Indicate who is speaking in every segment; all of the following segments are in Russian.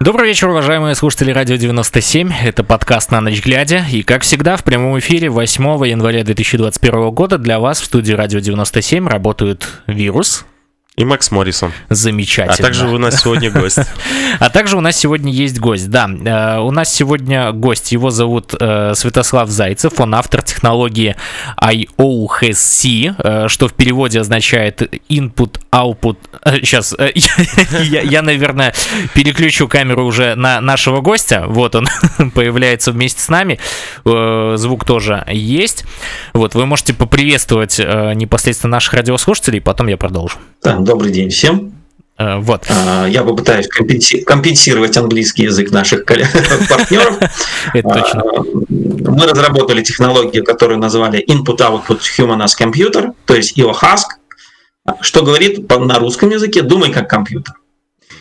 Speaker 1: Добрый вечер, уважаемые слушатели Радио 97. Это подкаст «На ночь глядя». И, как всегда, в прямом эфире 8 января 2021 года для вас в студии Радио 97 работают «Вирус»,
Speaker 2: и Макс Моррисон.
Speaker 1: Замечательно.
Speaker 2: А также у нас сегодня гость.
Speaker 1: А также у нас сегодня есть гость, да. Э, у нас сегодня гость, его зовут э, Святослав Зайцев, он автор технологии IOHC, э, что в переводе означает Input, Output. Сейчас, я, я, наверное, переключу камеру уже на нашего гостя. Вот он появляется вместе с нами. Звук тоже есть. Вот, вы можете поприветствовать непосредственно наших радиослушателей, потом я продолжу.
Speaker 3: Да, добрый день всем.
Speaker 1: Uh, вот.
Speaker 3: Uh, я попытаюсь компенсировать английский язык наших партнеров.
Speaker 1: Это точно.
Speaker 3: Uh, мы разработали технологию, которую назвали Input-Output Human as Computer, то есть IOHASC, что говорит на русском языке «думай как компьютер».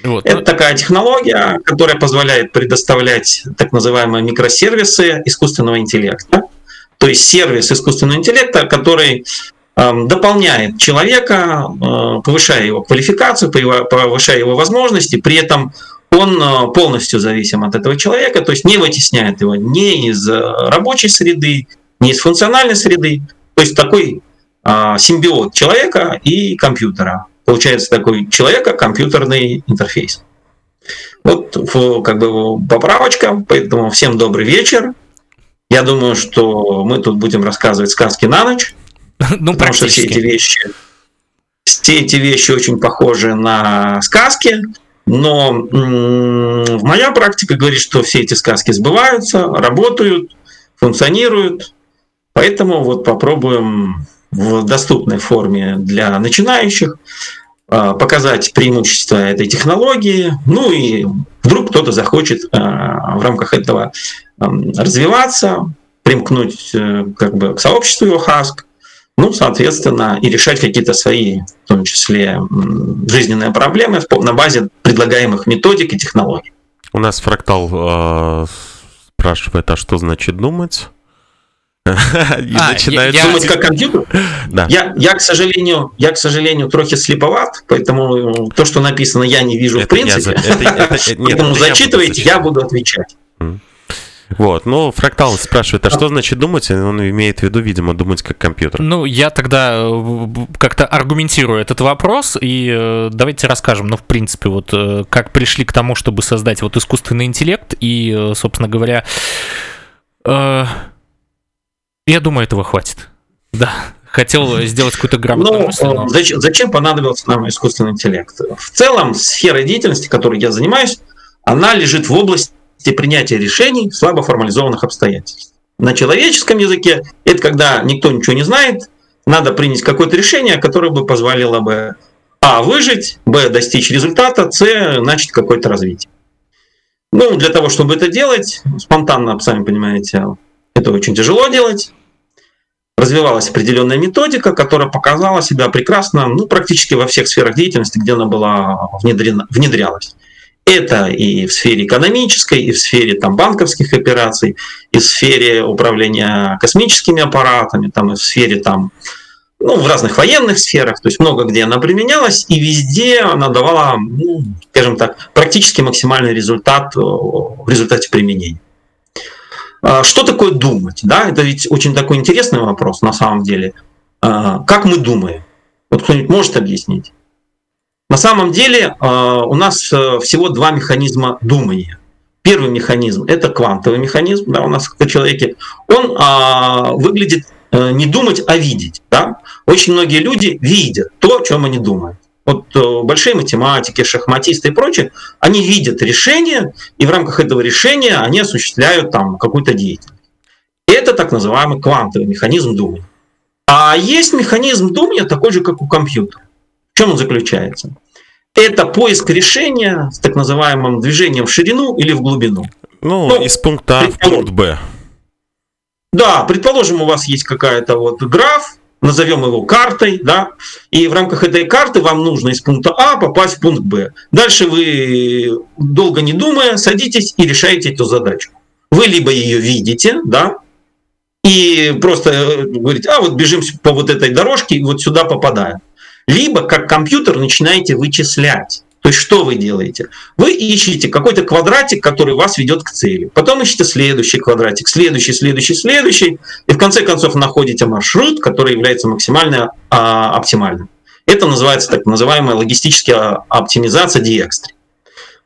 Speaker 3: Вот. Это такая технология, которая позволяет предоставлять так называемые микросервисы искусственного интеллекта. То есть сервис искусственного интеллекта, который дополняет человека, э, повышая его квалификацию, повышая его возможности, при этом он э, полностью зависим от этого человека, то есть не вытесняет его ни из э, рабочей среды, ни из функциональной среды. То есть такой симбиот человека и компьютера. Получается такой человека-компьютерный интерфейс. Вот как бы поправочка, поэтому всем добрый вечер. Я думаю, что мы тут будем рассказывать сказки на ночь. Ну, потому что все эти вещи, все эти вещи очень похожи на сказки, но м- моя практика говорит, что все эти сказки сбываются, работают, функционируют. Поэтому вот попробуем в доступной форме для начинающих а, показать преимущества этой технологии. Ну и вдруг кто-то захочет а, в рамках этого развиваться, примкнуть э, как бы к сообществу ЮХАСК, ну, соответственно, и решать какие-то свои, в том числе, жизненные проблемы на базе предлагаемых методик и технологий.
Speaker 2: У нас фрактал э, спрашивает, а что значит думать?
Speaker 3: и а, начинает я, думать как компьютер. Да. Я, я, к сожалению, я, к сожалению, трохи слеповат, поэтому то, что написано, я не вижу это в принципе. Я, это, это, это, нет, поэтому зачитывайте, я буду отвечать.
Speaker 2: Вот, но фрактал спрашивает, а что значит думать? Он имеет в виду, видимо, думать как компьютер.
Speaker 1: Ну, я тогда э, как-то аргументирую этот вопрос, и э, давайте расскажем, ну, в принципе, вот э, как пришли к тому, чтобы создать вот искусственный интеллект, и, собственно говоря, я думаю, этого хватит. Да, хотел сделать какую-то грамотную ну, мысль. Но...
Speaker 3: Зачем, зачем понадобился нам искусственный интеллект? В целом, сфера деятельности, которой я занимаюсь, она лежит в области принятия решений в слабо формализованных обстоятельствах. На человеческом языке это когда никто ничего не знает, надо принять какое-то решение, которое бы позволило бы а. выжить, б. достичь результата, с. начать какое-то развитие. Ну, для того, чтобы это делать, спонтанно, сами понимаете, это очень тяжело делать. Развивалась определенная методика, которая показала себя прекрасно, ну, практически во всех сферах деятельности, где она была внедрена, внедрялась. Это и в сфере экономической, и в сфере там, банковских операций, и в сфере управления космическими аппаратами, там, и в сфере там, ну, в разных военных сферах, то есть много где она применялась, и везде она давала, ну, скажем так, практически максимальный результат э, в результате применения. А что такое думать? Да, это ведь очень такой интересный вопрос на самом деле. А, как мы думаем? Вот кто-нибудь может объяснить? На самом деле а, у нас э, всего два механизма думания. Первый механизм – это квантовый механизм да, у нас в человеке. Он а, выглядит э, не думать, а видеть. Да? Очень многие люди видят то, о чем они думают. Вот э, большие математики, шахматисты и прочие, они видят решение, и в рамках этого решения они осуществляют там какую-то деятельность. Это так называемый квантовый механизм думания. А есть механизм думания такой же, как у компьютера. В чем он заключается? Это поиск решения с так называемым движением в ширину или в глубину.
Speaker 2: Ну, ну из пункта А в пункт Б.
Speaker 3: Да, предположим, у вас есть какая-то вот граф, назовем его картой, да, и в рамках этой карты вам нужно из пункта А попасть в пункт Б. Дальше вы, долго не думая, садитесь и решаете эту задачу. Вы либо ее видите, да, и просто э, говорите, а вот бежим по вот этой дорожке и вот сюда попадаем либо как компьютер начинаете вычислять. То есть что вы делаете? Вы ищете какой-то квадратик, который вас ведет к цели. Потом ищете следующий квадратик, следующий, следующий, следующий. И в конце концов находите маршрут, который является максимально а, оптимальным. Это называется так называемая логистическая оптимизация диэкстри.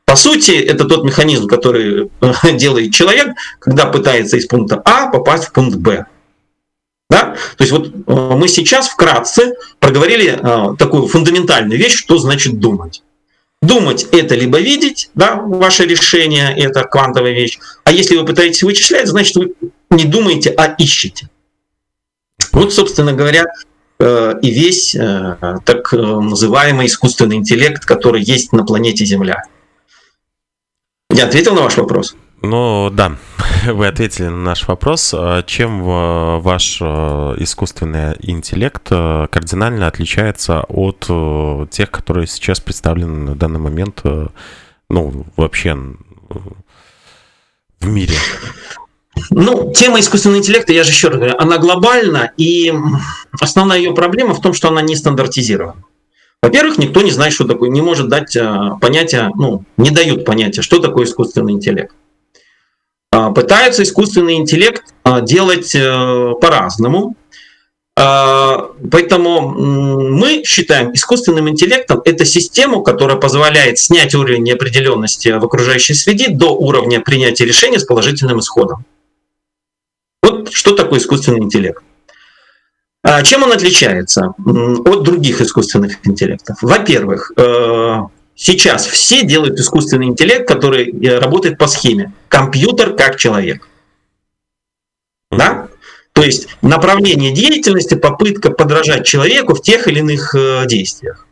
Speaker 3: По сути, это тот механизм, который делает человек, когда пытается из пункта А попасть в пункт Б. Да? То есть вот э, мы сейчас вкратце проговорили э, такую фундаментальную вещь, что значит думать. Думать – это либо видеть, да, ваше решение – это квантовая вещь. А если вы пытаетесь вычислять, значит, вы не думаете, а ищете. Вот, собственно говоря, э, и весь так называемый искусственный интеллект, который есть на планете Земля. Я ответил на ваш вопрос?
Speaker 2: Ну да, вы ответили на наш вопрос. А чем э, ваш искусственный интеллект кардинально отличается от тех, которые сейчас представлены на данный момент, ну, вообще в мире?
Speaker 3: Ну, тема искусственного интеллекта, я же еще раз говорю, она глобальна, и основная ее проблема в том, что она не стандартизирована. Во-первых, никто не знает, что такое, не может дать э, понятие, ну, не дают понятия, что такое искусственный интеллект. А, пытаются искусственный интеллект а, делать э, по-разному. А, поэтому мы считаем искусственным интеллектом это систему, которая позволяет снять уровень неопределенности в окружающей среде до уровня принятия решения с положительным исходом. Вот что такое искусственный интеллект. Чем он отличается от других искусственных интеллектов? Во-первых, э, сейчас все делают искусственный интеллект, который э, работает по схеме компьютер как человек. Да? То есть направление деятельности, попытка подражать человеку в тех или иных э, действиях.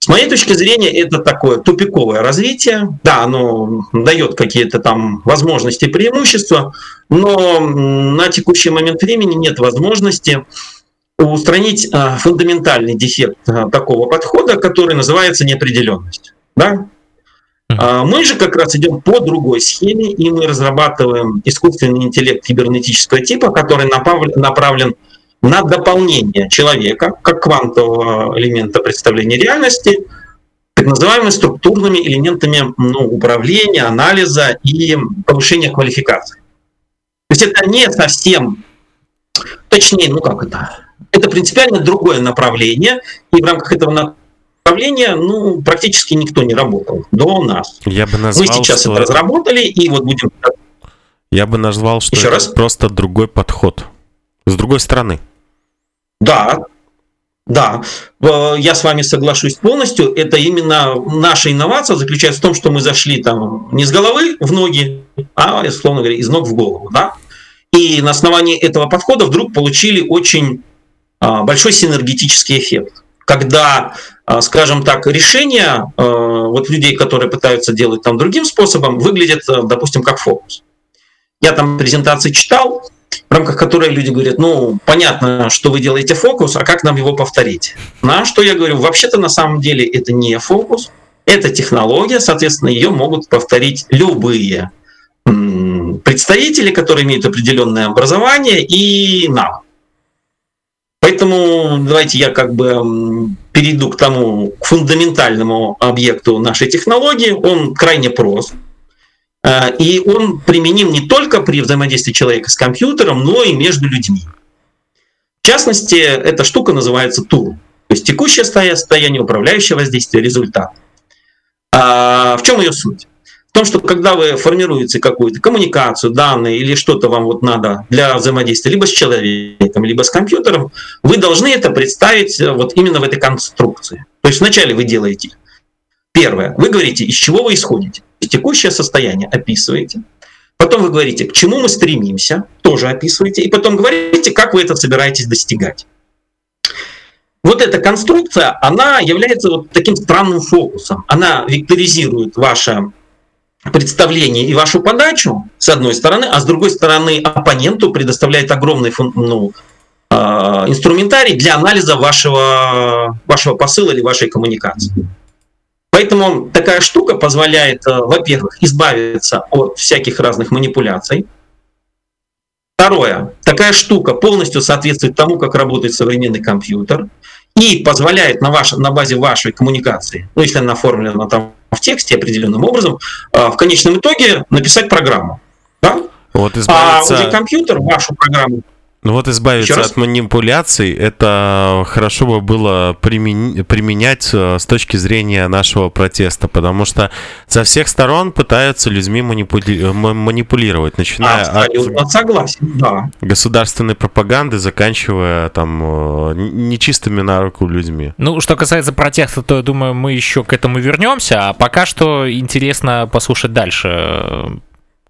Speaker 3: С моей точки зрения, это такое тупиковое развитие. Да, оно дает какие-то там возможности и преимущества, но на текущий момент времени нет возможности устранить а, фундаментальный дефект такого подхода, который называется неопределенность. Да? А, мы же как раз идем по другой схеме, и мы разрабатываем искусственный интеллект кибернетического типа, который направлен на дополнение человека как квантового элемента представления реальности, так называемыми структурными элементами ну, управления, анализа и повышения квалификации. То есть это не совсем, точнее, ну как это, это принципиально другое направление, и в рамках этого направления ну, практически никто не работал до нас.
Speaker 2: Я бы назвал,
Speaker 3: Мы сейчас что... это разработали, и вот будем...
Speaker 2: Я бы назвал, что Еще это раз? просто другой подход. С другой стороны.
Speaker 3: Да, да, я с вами соглашусь полностью. Это именно наша инновация заключается в том, что мы зашли там не с головы в ноги, а, условно говоря, из ног в голову. Да? И на основании этого подхода вдруг получили очень а, большой синергетический эффект. Когда, а, скажем так, решения а, вот людей, которые пытаются делать там другим способом, выглядят, допустим, как фокус. Я там презентации читал, в рамках которой люди говорят, ну, понятно, что вы делаете фокус, а как нам его повторить? На что я говорю, вообще-то на самом деле это не фокус, это технология, соответственно, ее могут повторить любые представители, которые имеют определенное образование и навык. Поэтому давайте я как бы перейду к тому к фундаментальному объекту нашей технологии. Он крайне прост. Э, и он применим не только при взаимодействии человека с компьютером, но и между людьми. В частности, эта штука называется тур, то есть текущее состояние, управляющее воздействие, результат. А в чем ее суть? Том, что когда вы формируете какую-то коммуникацию, данные или что-то вам вот надо для взаимодействия либо с человеком, либо с компьютером, вы должны это представить э, вот именно в этой конструкции. То есть вначале вы делаете первое, вы говорите, из чего вы исходите текущее состояние описываете, потом вы говорите, к чему мы стремимся, тоже описываете, и потом говорите, как вы это собираетесь достигать. Вот эта конструкция, она является вот таким странным фокусом. Она векторизирует ваше представление и вашу подачу, с одной стороны, а с другой стороны оппоненту предоставляет огромный ну, а, инструментарий для анализа вашего, вашего посыла или вашей коммуникации. Поэтому такая штука позволяет, э, во-первых, избавиться от всяких разных манипуляций. Второе, такая штука полностью соответствует тому, как работает современный компьютер и позволяет на, ваш, на базе вашей коммуникации, ну если она оформлена там в тексте определенным образом, в конечном итоге написать программу. Да?
Speaker 2: Вот
Speaker 3: избавиться... А уже компьютер вашу программу
Speaker 2: ну вот избавиться от манипуляций, это хорошо бы было примен... применять э, с точки зрения нашего протеста, потому что со всех сторон пытаются людьми манипули... манипулировать, начиная
Speaker 3: Абсолютно от согласен, да.
Speaker 2: государственной пропаганды, заканчивая там э, нечистыми на руку людьми.
Speaker 1: Ну, что касается протеста, то я думаю, мы еще к этому вернемся, а пока что интересно послушать дальше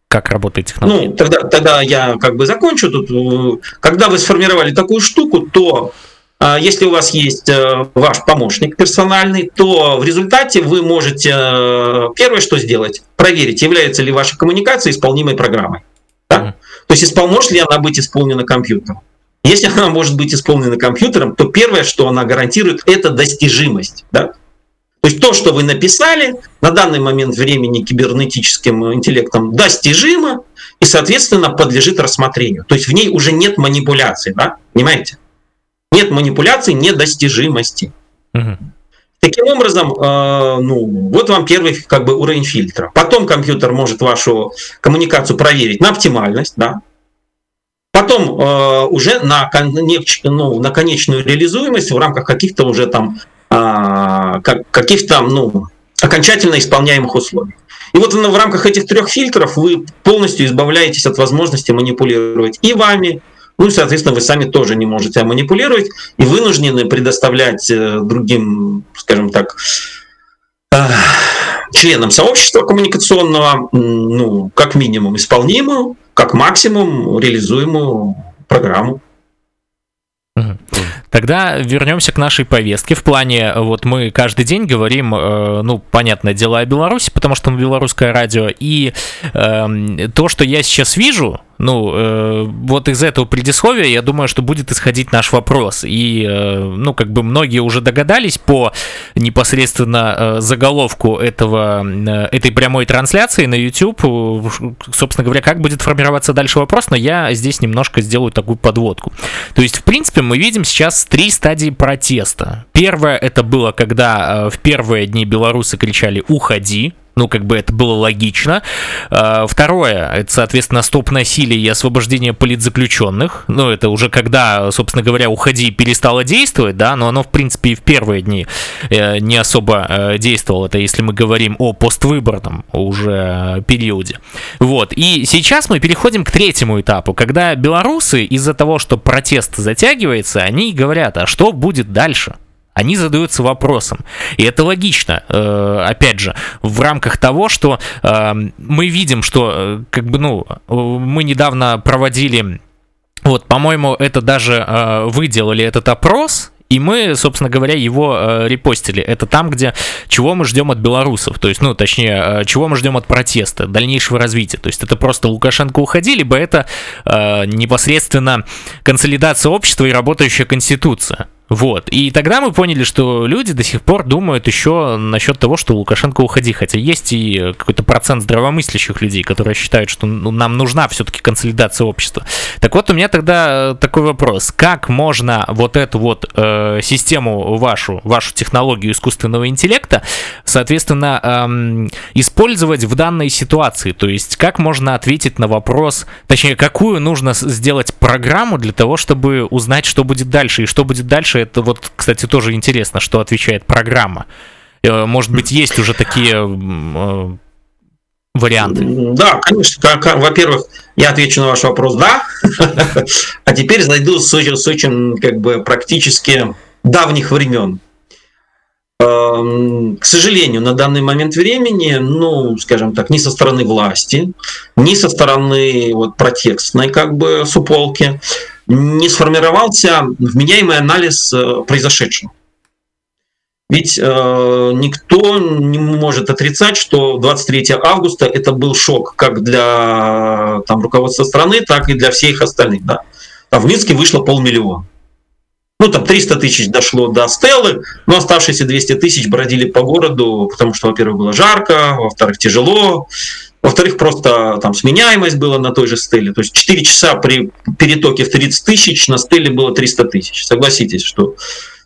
Speaker 1: как работает технология?
Speaker 3: Ну, тогда, тогда я как бы закончу тут. Когда вы сформировали такую штуку, то а, если у вас есть э, ваш помощник персональный, то в результате вы можете э, первое, что сделать, проверить, является ли ваша коммуникация исполнимой программой. Да? Mm-hmm. То есть может ли она быть исполнена компьютером. Если она может быть исполнена компьютером, то первое, что она гарантирует, это достижимость. Да? То есть то, что вы написали, на данный момент времени кибернетическим интеллектом достижимо и, соответственно, подлежит рассмотрению. То есть в ней уже нет манипуляций, да? Понимаете? Нет манипуляций, недостижимости. Угу. Таким образом, э, ну, вот вам первый как бы уровень фильтра. Потом компьютер может вашу коммуникацию проверить на оптимальность, да. Потом э, уже на, конеч, ну, на конечную реализуемость в рамках каких-то уже там а, как, каких-то ну, окончательно исполняемых условий. И вот в рамках этих трех фильтров вы полностью избавляетесь от возможности манипулировать и вами, ну и, соответственно, вы сами тоже не можете манипулировать и вынуждены предоставлять э, другим, скажем так, э, членам сообщества коммуникационного, ну, как минимум исполнимую, как максимум реализуемую программу.
Speaker 1: Тогда вернемся к нашей повестке. В плане, вот мы каждый день говорим, э, ну, понятное дело, о Беларуси, потому что мы белорусское радио, и э, то, что я сейчас вижу, ну, э, вот из этого предисловия, я думаю, что будет исходить наш вопрос. И, э, ну, как бы многие уже догадались по непосредственно э, заголовку этого, э, этой прямой трансляции на YouTube, собственно говоря, как будет формироваться дальше вопрос, но я здесь немножко сделаю такую подводку. То есть, в принципе, мы видим сейчас три стадии протеста. Первое это было, когда э, в первые дни белорусы кричали «Уходи!», ну, как бы это было логично. А, второе, это, соответственно, стоп насилия и освобождение политзаключенных. Ну, это уже когда, собственно говоря, уходи перестало действовать, да, но оно, в принципе, и в первые дни э, не особо э, действовало. Это если мы говорим о поствыборном уже периоде. Вот. И сейчас мы переходим к третьему этапу, когда белорусы из-за того, что протест затягивается, они говорят, а что будет дальше? Они задаются вопросом. И это логично, э, опять же, в рамках того, что э, мы видим, что, э, как бы, ну, мы недавно проводили, вот, по-моему, это даже вы делали этот опрос, и мы, собственно говоря, его э, репостили. Это там, где чего мы ждем от белорусов, то есть, ну, точнее, э, чего мы ждем от протеста, дальнейшего развития. То есть это просто Лукашенко уходи, либо это э, непосредственно консолидация общества и работающая конституция. Вот. И тогда мы поняли, что люди до сих пор думают еще насчет того, что Лукашенко уходи. Хотя есть и какой-то процент здравомыслящих людей, которые считают, что ну, нам нужна все-таки консолидация общества. Так вот, у меня тогда такой вопрос. Как можно вот эту вот э, систему вашу, вашу технологию искусственного интеллекта, соответственно, эм, использовать в данной ситуации? То есть, как можно ответить на вопрос, точнее, какую нужно сделать программу для того, чтобы узнать, что будет дальше, и что будет дальше это вот, кстати, тоже интересно, что отвечает программа. Э, может быть, есть уже такие э, варианты?
Speaker 3: Да, конечно. Во-первых, я отвечу на ваш вопрос «да», а теперь зайду с очень, с очень как бы, практически давних времен. Эм, к сожалению, на данный момент времени, ну, скажем так, ни со стороны власти, ни со стороны вот, протекстной как бы суполки, не сформировался вменяемый анализ э, произошедшего. Ведь э, никто не может отрицать, что 23 августа это был шок как для там, руководства страны, так и для всех остальных. Да? Там в Минске вышло полмиллиона. Ну, там 300 тысяч дошло до Стеллы, но оставшиеся 200 тысяч бродили по городу, потому что, во-первых, было жарко, во-вторых, тяжело, во-вторых, просто там сменяемость была на той же стеле. То есть 4 часа при перетоке в 30 тысяч на стеле было 300 тысяч. Согласитесь, что...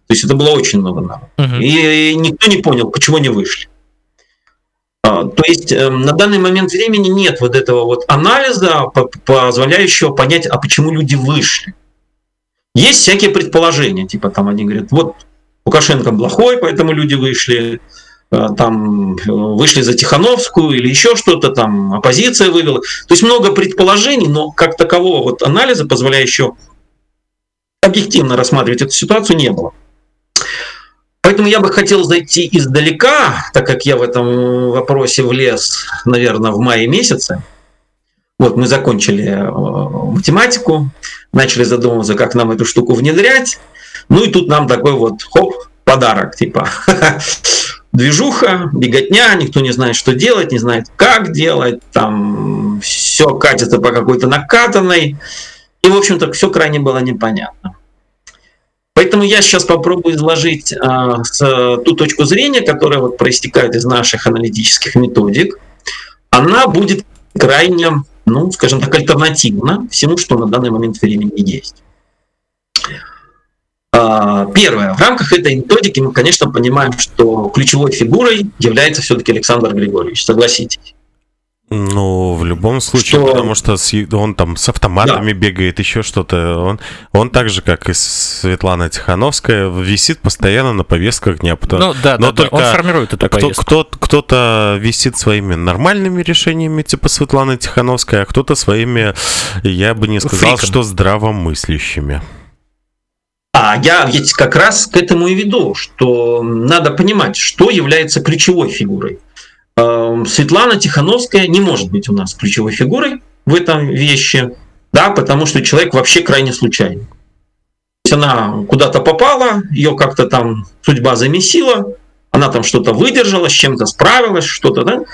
Speaker 3: То есть это было очень много народу. Uh-huh. И, никто не понял, почему не вышли. А, то есть эм, на данный момент времени нет вот этого вот анализа, позволяющего понять, а почему люди вышли. Есть всякие предположения, типа там они говорят, вот Лукашенко плохой, поэтому люди вышли, там вышли за Тихановскую или еще что-то, там оппозиция вывела. То есть много предположений, но как такового вот анализа, позволяющего объективно рассматривать эту ситуацию, не было. Поэтому я бы хотел зайти издалека, так как я в этом вопросе влез, наверное, в мае месяце. Вот мы закончили э, математику, начали задумываться, как нам эту штуку внедрять. Ну и тут нам такой вот хоп, подарок, типа движуха, беготня, никто не знает, что делать, не знает, как делать, там все катится по какой-то накатанной. И, в общем-то, все крайне было непонятно. Поэтому я сейчас попробую изложить а, с, ту точку зрения, которая вот проистекает из наших аналитических методик. Она будет крайне, ну, скажем так, альтернативна всему, что на данный момент времени есть. А, первое. В рамках этой методики мы, конечно, понимаем, что ключевой фигурой является все-таки Александр Григорьевич, согласитесь.
Speaker 2: Ну, в любом случае, что... потому что он там с автоматами да. бегает, еще что-то. Он, он так же, как и Светлана Тихановская, висит постоянно на повестках дня.
Speaker 1: Ну, да, Но да, только да, он формирует эту
Speaker 2: кто, кто, кто-то висит своими нормальными решениями, типа Светланы Тихановской, а кто-то своими, я бы не сказал, Фриком. что здравомыслящими.
Speaker 3: А я ведь как раз к этому и веду, что надо понимать, что является ключевой фигурой. Эм, Светлана Тихановская не может быть у нас ключевой фигурой в этом вещи, да, потому что человек вообще крайне случайный. То есть она куда-то попала, ее как-то там судьба замесила, она там что-то выдержала, с чем-то справилась, что-то, да,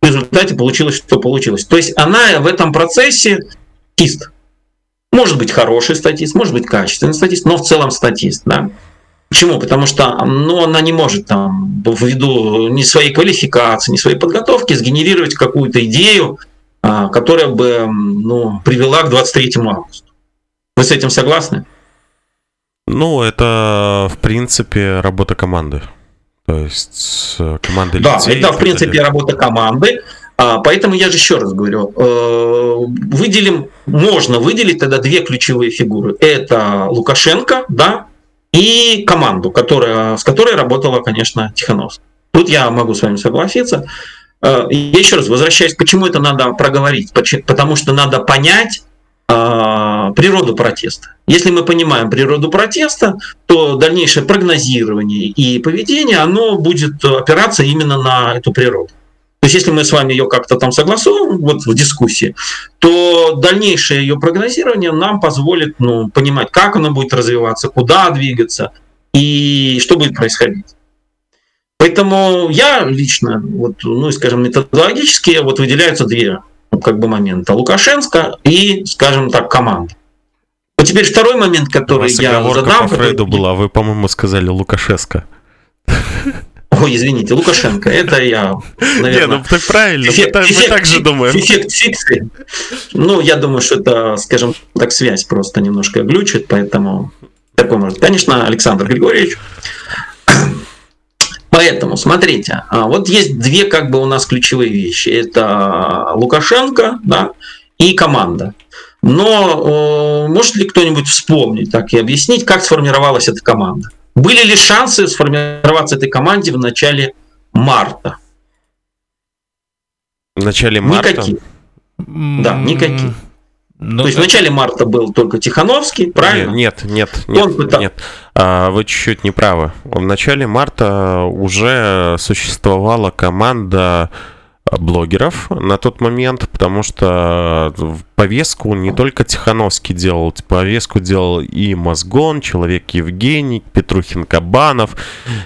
Speaker 3: в результате получилось, что получилось. То есть она в этом процессе статист. Может быть хороший статист, может быть качественный статист, но в целом статист, да. Почему? Потому что ну, она не может там, ввиду ни своей квалификации, ни своей подготовки сгенерировать какую-то идею, а, которая бы ну, привела к 23 августа. Вы с этим согласны?
Speaker 2: Ну, это, в принципе, работа команды. То есть команды
Speaker 3: Да, это, в принципе, работа команды. А, поэтому я же еще раз говорю, э, выделим, можно выделить тогда две ключевые фигуры. Это Лукашенко, да, и команду, которая, с которой работала, конечно, Тихановская. Тут я могу с вами согласиться. Э, я еще раз возвращаюсь, почему это надо проговорить? Потому что надо понять э, природу протеста. Если мы понимаем природу протеста, то дальнейшее прогнозирование и поведение, оно будет опираться именно на эту природу. То есть если мы с вами ее как-то там согласуем вот в дискуссии, то дальнейшее ее прогнозирование нам позволит ну, понимать, как оно будет развиваться, куда двигаться и что будет происходить. Поэтому я лично, вот, ну, скажем, методологически вот выделяются две ну, как бы момента. Лукашенко и, скажем так, команда. Вот теперь второй момент, который я задам.
Speaker 2: по Фрейду который... была, вы, по-моему, сказали Лукашеско.
Speaker 3: Ой, извините, Лукашенко, это я, наверное...
Speaker 2: Не, ну ты правильно, эффект, мы, эффект, мы так же думаем.
Speaker 3: Эффект фикции. Ну, я думаю, что это, скажем так, связь просто немножко глючит, поэтому такой может. Конечно, Александр Григорьевич. Поэтому, смотрите, а, вот есть две как бы у нас ключевые вещи. Это Лукашенко да, и команда. Но может ли кто-нибудь вспомнить так и объяснить, как сформировалась эта команда? Были ли шансы сформироваться этой команде в начале марта?
Speaker 2: В начале марта?
Speaker 3: Никаких. Да, никаких. Ну, То есть в начале марта был только Тихановский, правильно?
Speaker 2: Нет, нет, нет, Он нет, нет. А, вы чуть-чуть не правы. В начале марта уже существовала команда блогеров на тот момент, потому что повестку не только Тихановский делал, повестку делал и Мозгон, Человек Евгений, Петрухин Кабанов,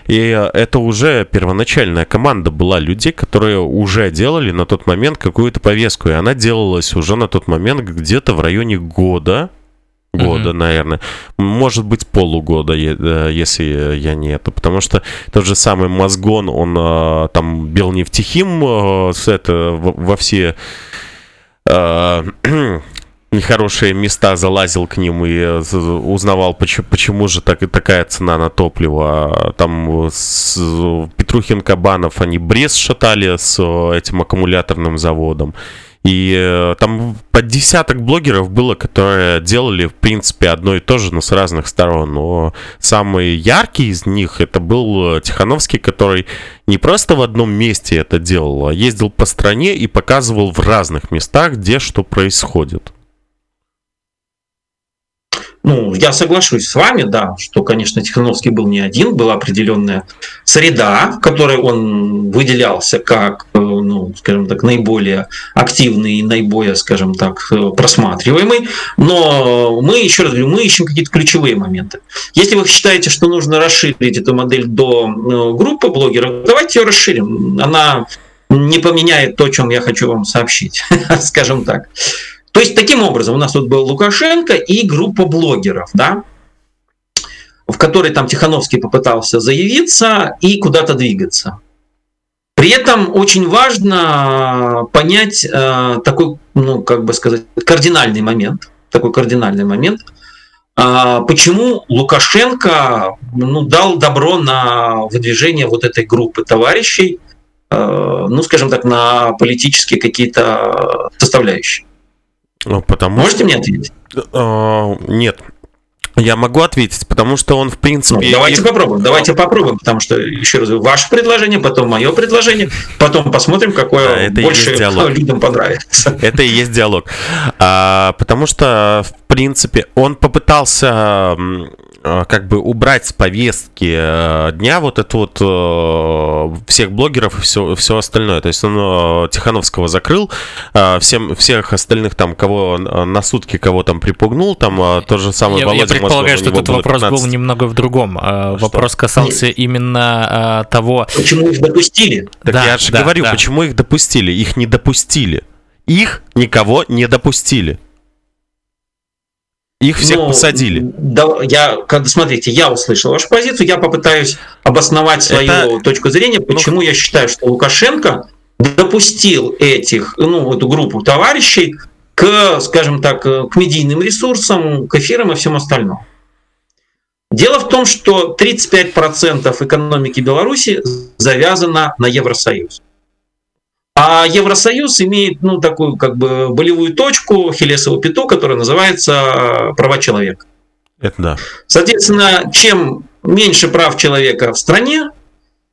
Speaker 2: и это уже первоначальная команда была людей, которые уже делали на тот момент какую-то повестку, и она делалась уже на тот момент где-то в районе года, года, mm-hmm. наверное. Может быть, полугода, э, если я не это. Потому что тот же самый Мозгон, он э, там бил нефтехим э, это во все нехорошие места, залазил к ним и э, узнавал, почему, почему же так, такая цена на топливо. Там с Петрухин Кабанов, они Брест шатали с этим аккумуляторным заводом. И э, там под десяток блогеров было, которые делали, в принципе, одно и то же, но с разных сторон. Но самый яркий из них это был Тихановский, который не просто в одном месте это делал, а ездил по стране и показывал в разных местах, где что происходит.
Speaker 3: Ну, я соглашусь с вами, да, что, конечно, Тихановский был не один, была определенная среда, в которой он выделялся как, э, ну, скажем так, наиболее активный и наиболее, скажем так, э, просматриваемый. Но мы, еще раз говорю, мы ищем какие-то ключевые моменты. Если вы считаете, что нужно расширить эту модель до э, группы блогеров, давайте ее расширим. Она не поменяет то, о чем я хочу вам сообщить, скажем так. То есть таким образом у нас тут был Лукашенко и группа блогеров, да, в которой там Тихановский попытался заявиться и куда-то двигаться. При этом очень важно понять э, такой, ну, как бы сказать, кардинальный момент, такой кардинальный момент, э, почему Лукашенко ну, дал добро на выдвижение вот этой группы товарищей, э, ну, скажем так, на политические какие-то составляющие.
Speaker 2: Ну, потому
Speaker 3: Можете мне ответить?
Speaker 2: Uh, нет. Я могу ответить, потому что он, в принципе...
Speaker 3: Ну, давайте их... попробуем, давайте попробуем, потому что, еще раз, ваше предложение, потом мое предложение, потом посмотрим, какое да, это больше людям понравится.
Speaker 2: Это и есть диалог. А, потому что, в принципе, он попытался Э, как бы убрать с повестки э, дня вот это вот э, всех блогеров и все, все остальное. То есть он Тихановского закрыл, всем, всех остальных там, кого на сутки кого там припугнул, там то же самое
Speaker 1: Я, Володя я предполагаю, Москва, что этот вопрос 15... был немного в другом. Что? Вопрос касался Нет. именно того...
Speaker 3: Почему их допустили?
Speaker 2: Так да, я же да, говорю, да. почему их допустили. Их не допустили. Их никого не допустили. Их всех ну, посадили.
Speaker 3: Да, я, смотрите, я услышал вашу позицию, я попытаюсь обосновать свою Это... точку зрения, ну, почему ну... я считаю, что Лукашенко допустил этих, ну, эту группу товарищей к, скажем так, к медийным ресурсам, к эфирам и всем остальному. Дело в том, что 35% экономики Беларуси завязано на Евросоюз. А Евросоюз имеет ну, такую как бы болевую точку, хилесову пяту, которая называется э, права человека.
Speaker 2: Это да.
Speaker 3: Соответственно, чем меньше прав человека в стране,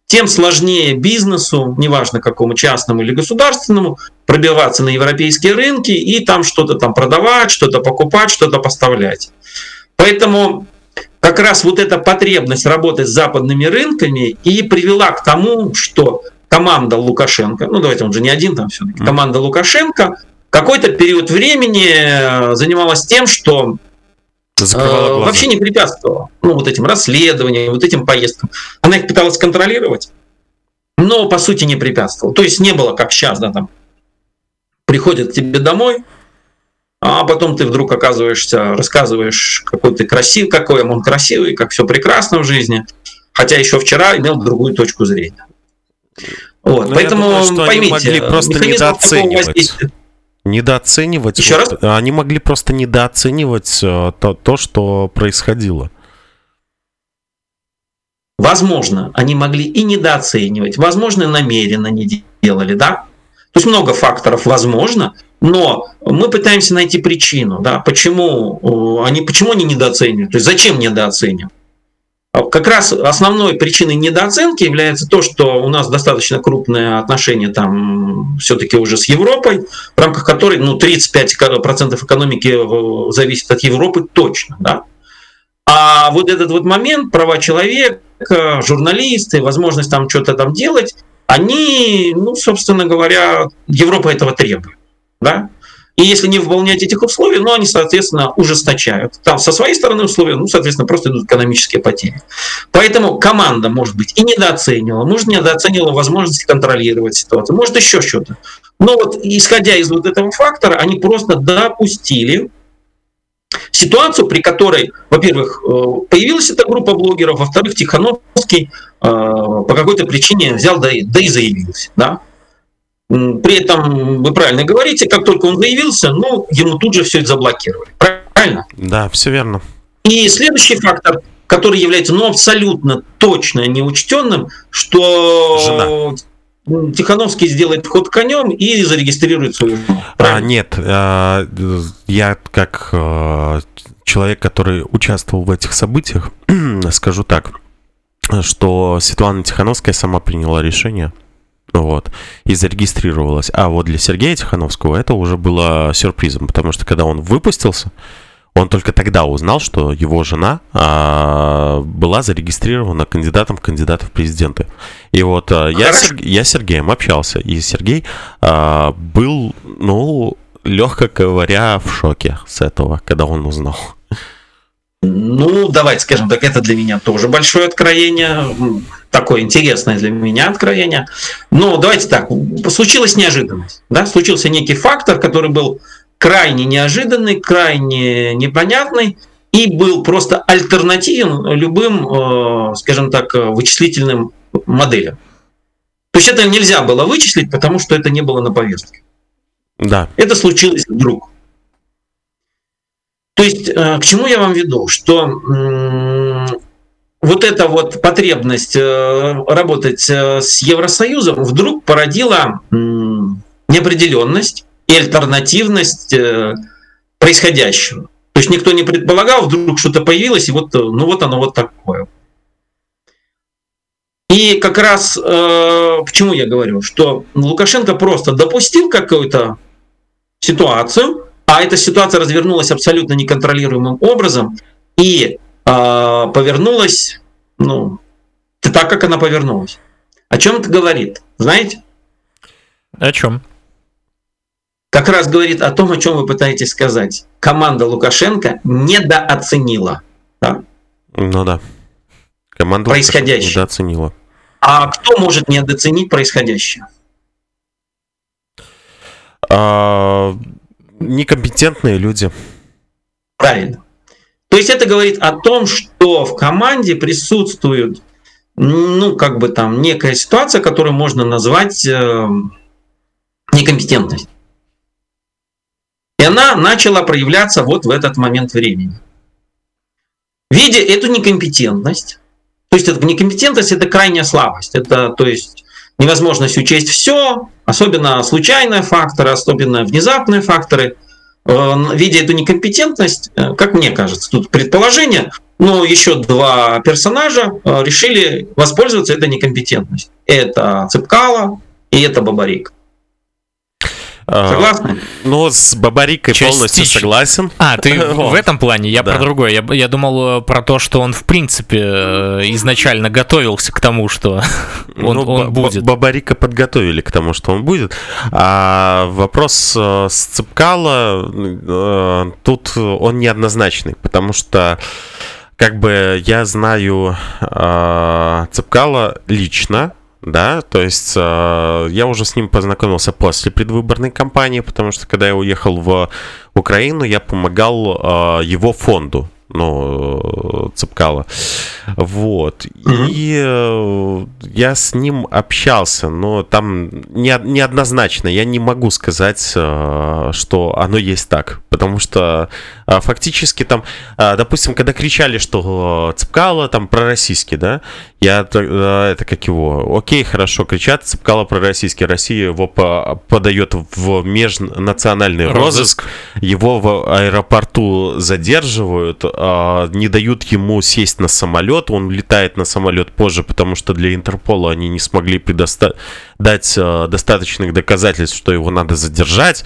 Speaker 3: тем сложнее бизнесу, неважно какому частному или государственному, пробиваться на европейские рынки и там что-то там продавать, что-то покупать, что-то поставлять. Поэтому как раз вот эта потребность работать с западными рынками и привела к тому, что команда Лукашенко, ну давайте он же не один там все-таки, команда Лукашенко какой-то период времени э, занималась тем, что э, вообще не препятствовала ну, вот этим расследованиям, вот этим поездкам. Она их пыталась контролировать, но по сути не препятствовала. То есть не было, как сейчас, да, там приходят к тебе домой, а потом ты вдруг оказываешься, рассказываешь, какой ты красивый, какой он красивый, как все прекрасно в жизни, хотя еще вчера имел другую точку зрения. Вот, Но ну, поэтому думаю, что поймите,
Speaker 2: они могли просто недооценивать. Недооценивать. Еще вот, раз? Они могли просто недооценивать э, то, то, что происходило.
Speaker 3: Возможно, они могли и недооценивать, возможно, намеренно не делали, да? То есть много факторов возможно, но мы пытаемся найти причину, да, почему они, почему они недооценивают, то есть зачем недооценивают. А как раз основной причиной недооценки является то, что у нас достаточно крупные отношения там все-таки уже с Европой, в рамках которой ну, 35% экономики э, зависит от Европы точно. Да? А вот этот вот момент, права человека, журналисты, возможность там что-то там делать, они, ну, собственно говоря, Европа этого требует. Да? И если не выполнять этих условий, ну, они, соответственно, ужесточают. Там со своей стороны условия, ну, соответственно, просто идут экономические потери. Поэтому команда, может быть, и недооценивала, может, недооценивала возможности контролировать ситуацию, может, еще что-то. Но вот исходя из вот этого фактора, они просто допустили ситуацию, при которой, во-первых, э, появилась эта группа блогеров, во-вторых, Тихановский э, по какой-то причине взял да и, да и заявился. Да? При этом, вы правильно говорите, как только он заявился, ну, ему тут же все это заблокировали. Правильно?
Speaker 2: Да, все верно.
Speaker 3: И следующий фактор, который является ну, абсолютно точно неучтенным, что Жена. Тихановский сделает ход конем и зарегистрирует свою жену.
Speaker 2: А, нет, а, я как а, человек, который участвовал в этих событиях, скажу так, что Светлана Тихановская сама приняла решение вот, и зарегистрировалась. А вот для Сергея Тихановского это уже было сюрпризом, потому что когда он выпустился, он только тогда узнал, что его жена а, была зарегистрирована кандидатом в кандидаты в президенты. И вот а, я, с, я с Сергеем общался, и Сергей а, был, ну, легко говоря, в шоке с этого, когда он узнал.
Speaker 3: Ну, давайте скажем так, это для меня тоже большое откровение, такое интересное для меня откровение. Но давайте так, случилась неожиданность, да, случился некий фактор, который был крайне неожиданный, крайне непонятный и был просто альтернативен любым, э, скажем так, вычислительным моделям. То есть это нельзя было вычислить, потому что это не было на повестке.
Speaker 2: Да.
Speaker 3: Это случилось вдруг. То есть э, к чему я вам веду? Что вот эта вот потребность э, работать с Евросоюзом вдруг породила неопределенность, и альтернативность э, происходящего. То есть никто не предполагал, вдруг что-то появилось, и вот, э, ну вот оно вот такое. И как раз э, к чему я говорю, что Лукашенко просто допустил какую-то ситуацию, а эта ситуация развернулась абсолютно неконтролируемым образом и э, повернулась, ну, так, как она повернулась. О чем это говорит? Знаете?
Speaker 1: О чем?
Speaker 3: как раз говорит о том, о чем вы пытаетесь сказать. Команда Лукашенко недооценила. Да?
Speaker 2: Ну да.
Speaker 3: Команда происходящее.
Speaker 2: недооценила.
Speaker 3: А кто может недооценить происходящее?
Speaker 2: А, некомпетентные люди.
Speaker 3: Правильно. То есть это говорит о том, что в команде присутствует, ну, как бы там, некая ситуация, которую можно назвать э, некомпетентность. И она начала проявляться вот в этот момент времени. Видя эту некомпетентность, то есть эта некомпетентность это крайняя слабость, это то есть невозможность учесть все, особенно случайные факторы, особенно внезапные факторы. Э, видя эту некомпетентность, э, как мне кажется, тут предположение, но еще два персонажа э, решили воспользоваться этой некомпетентностью. Это Цепкала и это Бабарик.
Speaker 2: Согласны? Ну, с Бабарикой Частично. полностью согласен.
Speaker 1: А, ты в этом плане, я да. про другое. Я, я думал э, про то, что он, в принципе, э, изначально готовился к тому, что он, ну, он будет.
Speaker 2: Бабарика подготовили к тому, что он будет. А вопрос э, с Цепкала, тут он неоднозначный, потому что как бы я знаю Цепкала лично, да, то есть э, я уже с ним познакомился после предвыборной кампании, потому что когда я уехал в Украину, я помогал э, его фонду, ну, Цепкала. Вот. Mm-hmm. И э, я с ним общался, но там не, неоднозначно. Я не могу сказать, э, что оно есть так. Потому что э, фактически там, э, допустим, когда кричали, что э, Цепкала там пророссийский, да, я э, это как его, окей, хорошо, кричат, Цепкала пророссийский, Россия его по, подает в межнациональный розыск, розыск, его в аэропорту задерживают, а, не дают ему сесть на самолет, он летает на самолет позже, потому что для Интерпола они не смогли предоставить дать а, достаточных доказательств, что его надо задержать.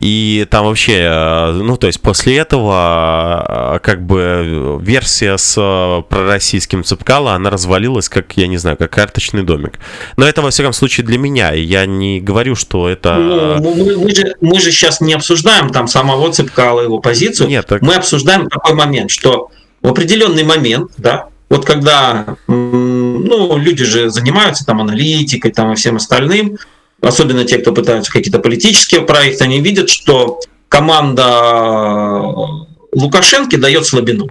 Speaker 2: И там вообще, э, ну, то есть после этого, э, как бы, версия с э, пророссийским Цепкало, она развалилась, как, я не знаю, как карточный домик. Но это, во всяком случае, для меня. Я не говорю, что это...
Speaker 3: Ну, мы, мы, же, мы же сейчас не обсуждаем там самого Цепкала, его позицию. Нет, так... Мы обсуждаем такой момент, что в определенный момент, да, вот когда, ну, люди же занимаются там аналитикой, там и всем остальным, особенно те, кто пытаются какие-то политические проекты, они видят, что команда Лукашенко дает слабину.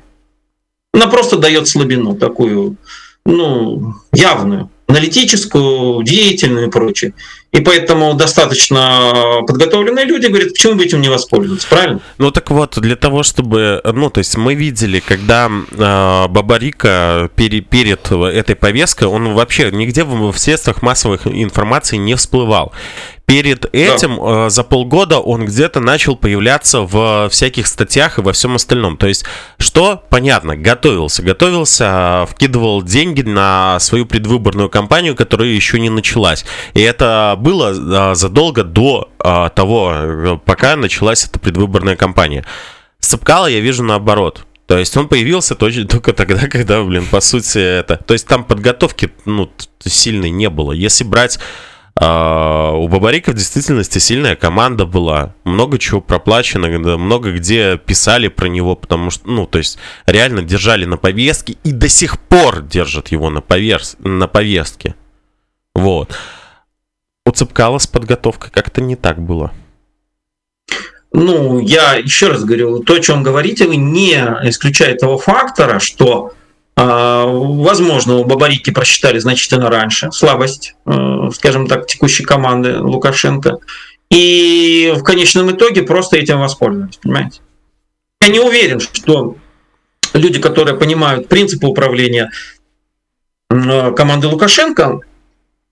Speaker 3: Она просто дает слабину такую, ну, явную, аналитическую, деятельную и прочее. И поэтому достаточно подготовленные люди говорят, почему бы этим не воспользоваться, правильно?
Speaker 2: Ну так вот, для того, чтобы, ну то есть мы видели, когда э, Бабарика пере, перед этой повесткой, он вообще нигде в, в средствах массовой информации не всплывал. Перед этим да. э, за полгода он где-то начал появляться в всяких статьях и во всем остальном. То есть, что понятно, готовился, готовился, вкидывал деньги на свою предвыборную кампанию, которая еще не началась. И это было э, задолго до э, того, пока началась эта предвыборная кампания. Цыпкала я вижу наоборот. То есть он появился точно только тогда, когда, блин, по сути это... То есть там подготовки, ну, сильной не было. Если брать а, у Бабарика в действительности сильная команда была, много чего проплачено, много где писали про него, потому что, ну, то есть реально держали на повестке и до сих пор держат его на, поверс... на повестке. Вот. У Цепкала с подготовкой как-то не так было.
Speaker 3: Ну, я еще раз говорю, то, о чем говорите, вы не исключает того фактора, что возможно, у Бабарики просчитали значительно раньше слабость, э, скажем так, текущей команды Лукашенко. И в конечном итоге просто этим воспользовались, понимаете? Я не уверен, что люди, которые понимают принципы управления э, команды Лукашенко,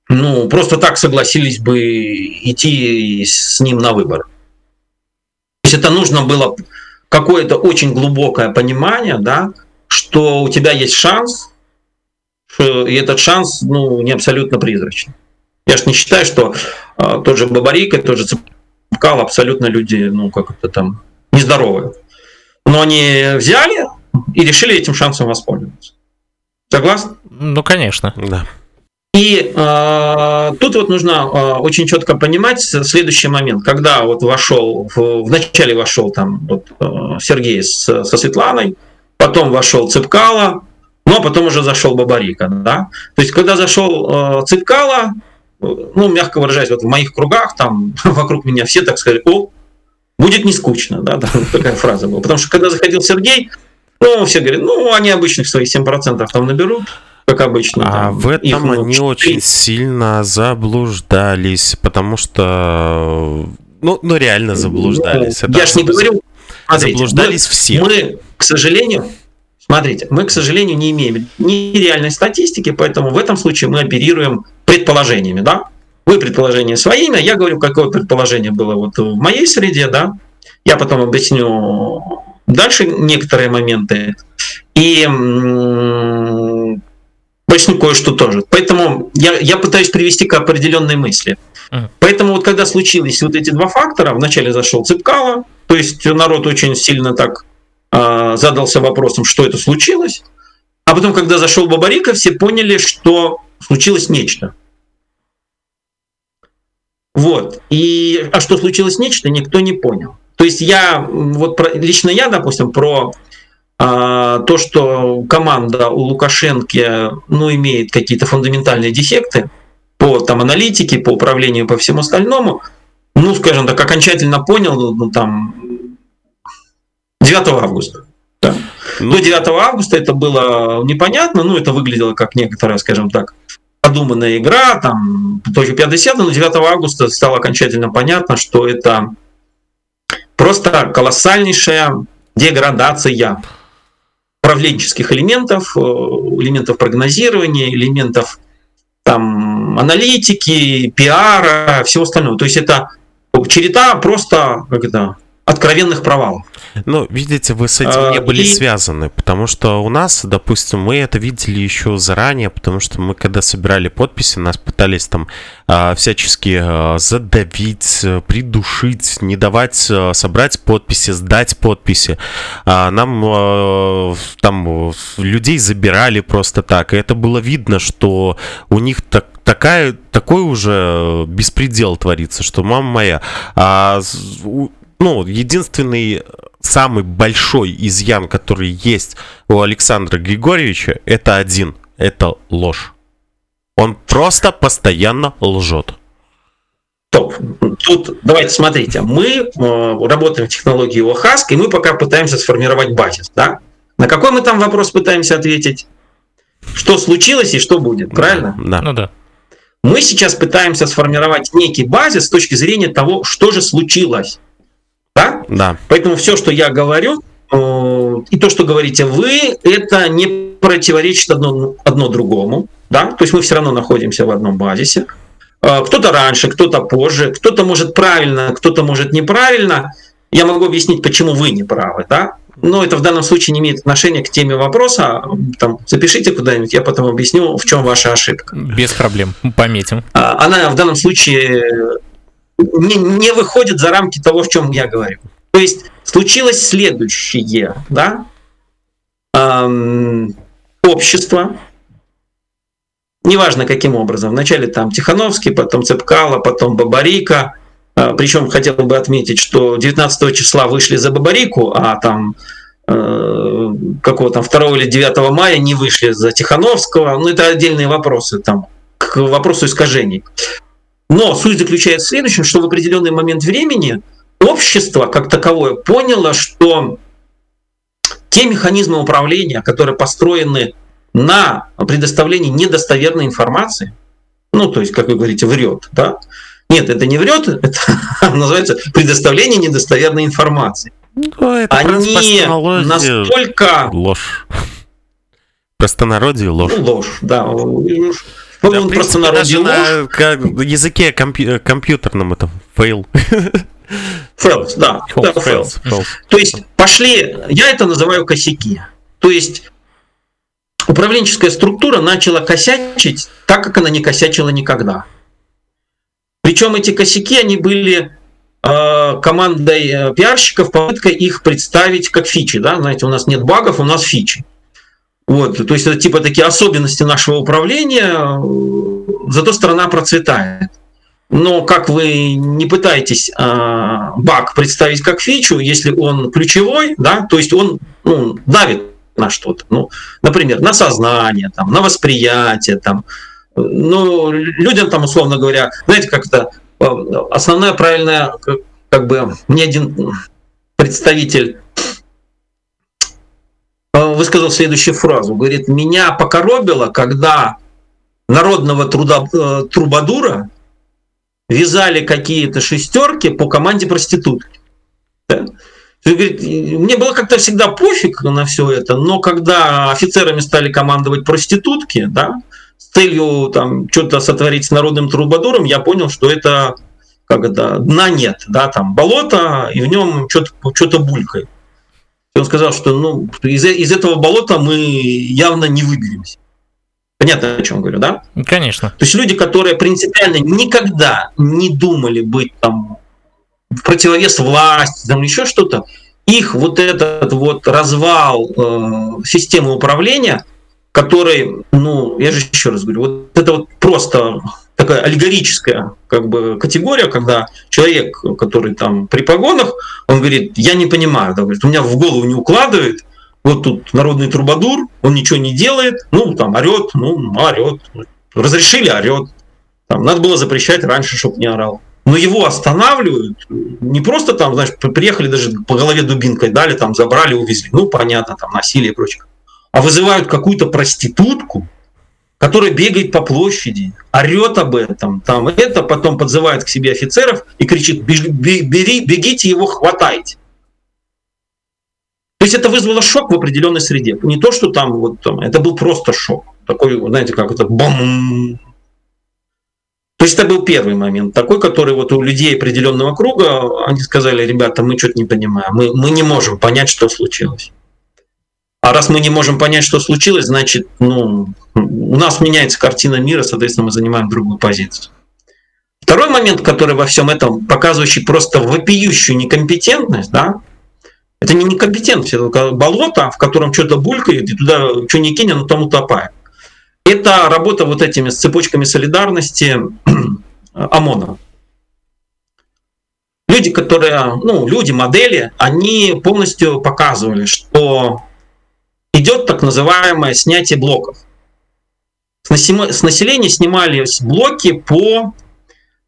Speaker 3: ну, просто так согласились бы идти с ним на выборы. То есть это нужно было какое-то очень глубокое понимание, да, что у тебя есть шанс, и этот шанс ну, не абсолютно призрачный. Я же не считаю, что а, тот же Бабарик и тот же Цыпкал абсолютно люди, ну, как это там, нездоровые. Но они взяли и решили этим шансом воспользоваться. Согласны?
Speaker 1: Ну, конечно.
Speaker 2: Да.
Speaker 3: И э, тут вот нужно э, очень четко понимать следующий момент, когда вот вошел, в, в начале вошел там вот, э, Сергей с, со Светланой, потом вошел Цыпкало, но потом уже зашел Бабарика. Да? То есть, когда зашел э, Цыпкало, ну, мягко выражаясь, вот в моих кругах, там вокруг меня все так сказали, о, будет не скучно, да, да такая фраза была. Потому что когда заходил Сергей, ну, все говорят, ну, они обычных своих 7% там наберут, как обычно.
Speaker 2: А там, в этом их, они 4. очень сильно заблуждались, потому что, ну, ну реально заблуждались.
Speaker 3: Ну, я же не говорю,
Speaker 2: смотрите, заблуждались
Speaker 3: мы,
Speaker 2: все.
Speaker 3: Мы к сожалению, смотрите, мы, к сожалению, не имеем ни реальной статистики, поэтому в этом случае мы оперируем предположениями, да? Вы предположение своими, я говорю, какое предположение было вот в моей среде, да? Я потом объясню дальше некоторые моменты. И поясню кое-что тоже. Поэтому я, я пытаюсь привести к определенной мысли. Поэтому вот когда случились вот эти два фактора, вначале зашел Цыпкало, то есть народ очень сильно так а, задался вопросом, что это случилось. А потом, когда зашел Бабарика, все поняли, что случилось нечто. Вот. И, а что случилось нечто, никто не понял. То есть я, вот про, лично я, допустим, про а, то, что команда у Лукашенко ну, имеет какие-то фундаментальные дефекты по там, аналитике, по управлению, по всему остальному, ну, скажем так, окончательно понял, ну, там, 9 августа. Да. Ну, До 9 августа это было непонятно, ну, это выглядело как некоторая, скажем так, продуманная игра, там, только 50 но 9 августа стало окончательно понятно, что это просто колоссальнейшая деградация управленческих элементов, э, элементов прогнозирования, элементов там, аналитики, пиара, всего остального. То есть это череда просто как это, откровенных провалов.
Speaker 2: Ну, видите, вы с этим не а, были и... связаны, потому что у нас, допустим, мы это видели еще заранее, потому что мы, когда собирали подписи, нас пытались там а, всячески а, задавить, придушить, не давать собрать подписи, сдать подписи. Нам там людей забирали просто так, и это было видно, что у них так такая, такой уже беспредел творится, что мама моя. А ну, единственный самый большой изъян, который есть у Александра Григорьевича, это один. Это ложь. Он просто постоянно лжет.
Speaker 3: Топ. Тут давайте смотрите, мы э, работаем в технологии ОХАСК, и мы пока пытаемся сформировать базис. Да? На какой мы там вопрос пытаемся ответить? Что случилось и что будет, правильно?
Speaker 2: Да.
Speaker 1: Ну да.
Speaker 3: Мы сейчас пытаемся сформировать некий базис с точки зрения того, что же случилось. Да?
Speaker 2: Да.
Speaker 3: Поэтому все, что я говорю, э, и то, что говорите вы, это не противоречит одно, одно другому. Да? То есть мы все равно находимся в одном базисе. Э, кто-то раньше, кто-то позже, кто-то может правильно, кто-то может неправильно. Я могу объяснить, почему вы не правы. Да? Но это в данном случае не имеет отношения к теме вопроса. Там, запишите куда-нибудь, я потом объясню, в чем ваша ошибка.
Speaker 1: Без проблем, пометим.
Speaker 3: А, Она в данном случае не, не выходит за рамки того, в чем я говорю. То есть случилось следующее, да? Эм, общество, неважно каким образом, вначале там Тихановский, потом Цепкало, потом Бабарика, э, причем хотел бы отметить, что 19 числа вышли за Бабарику, а там э, какого там 2 или 9 мая не вышли за Тихановского, ну это отдельные вопросы там к вопросу искажений. Но суть заключается в следующем, что в определенный момент времени общество как таковое поняло, что те механизмы управления, которые построены на предоставлении недостоверной информации, ну, то есть, как вы говорите, врет, да? Нет, это не врет, это называется предоставление недостоверной информации.
Speaker 2: Ну, это
Speaker 3: Они настолько...
Speaker 2: ложь. Простонародье ложь.
Speaker 3: Ну, ложь, да. Ну,
Speaker 2: Да,
Speaker 3: просто
Speaker 2: принципе, даже
Speaker 3: ложь.
Speaker 2: на ка- языке компью- компьютерном это false.
Speaker 3: False, да. То есть пошли, я это называю косяки. То есть управленческая структура начала косячить так, как она не косячила никогда. Причем эти косяки, они были э, командой э, пиарщиков, попыткой их представить как фичи. Да? Знаете, у нас нет багов, у нас фичи. Вот, то есть это типа такие особенности нашего управления, зато страна процветает. Но как вы не пытаетесь э, баг представить как фичу, если он ключевой, да, то есть он ну, давит на что-то, ну, например, на сознание, там, на восприятие, там, ну, людям там, условно говоря, знаете, как это, э, основная правильная, как, бы, мне один представитель высказал следующую фразу, говорит, меня покоробило, когда народного труда, э, трубадура вязали какие-то шестерки по команде проститутки. Да? Говорит, мне было как-то всегда пофиг на все это, но когда офицерами стали командовать проститутки, да, с целью там что-то сотворить с народным трубадуром, я понял, что это как это, дна нет, да, там болото, и в нем что-то что булькает. И он сказал, что ну, из, из этого болота мы явно не выберемся. Понятно, о чем говорю, да?
Speaker 1: Конечно.
Speaker 3: То есть люди, которые принципиально никогда не думали быть там в противовес власти, там еще что-то, их вот этот вот развал э, системы управления, который, ну, я же еще раз говорю, вот это вот просто такая аллегорическая как бы категория, когда человек, который там при погонах, он говорит, я не понимаю, да, говорит, у меня в голову не укладывает, вот тут народный трубадур, он ничего не делает, ну, там, орет, ну, орет. Разрешили, орет. Там, надо было запрещать раньше, чтобы не орал. Но его останавливают, не просто там, знаешь, приехали даже по голове дубинкой, дали, там, забрали, увезли. Ну, понятно, там, насилие и прочее. А вызывают какую-то проститутку, которая бегает по площади, орет об этом, там, это, потом подзывает к себе офицеров и кричит, бери, бегите его, хватайте. То есть это вызвало шок в определенной среде. Не то, что там вот там, это был просто шок. Такой, знаете, как это бам. То есть это был первый момент, такой, который вот у людей определенного круга, они сказали, ребята, мы что-то не понимаем, мы, мы не можем понять, что случилось. А раз мы не можем понять, что случилось, значит, ну, у нас меняется картина мира, соответственно, мы занимаем другую позицию. Второй момент, который во всем этом, показывающий просто вопиющую некомпетентность, да, это не некомпетентность, это болото, в котором что-то булькает, и туда что ни кинь, оно там утопает. Это работа вот этими с цепочками солидарности ОМОНа. Люди, которые, ну, люди, модели, они полностью показывали, что идет так называемое снятие блоков. С населения снимались блоки по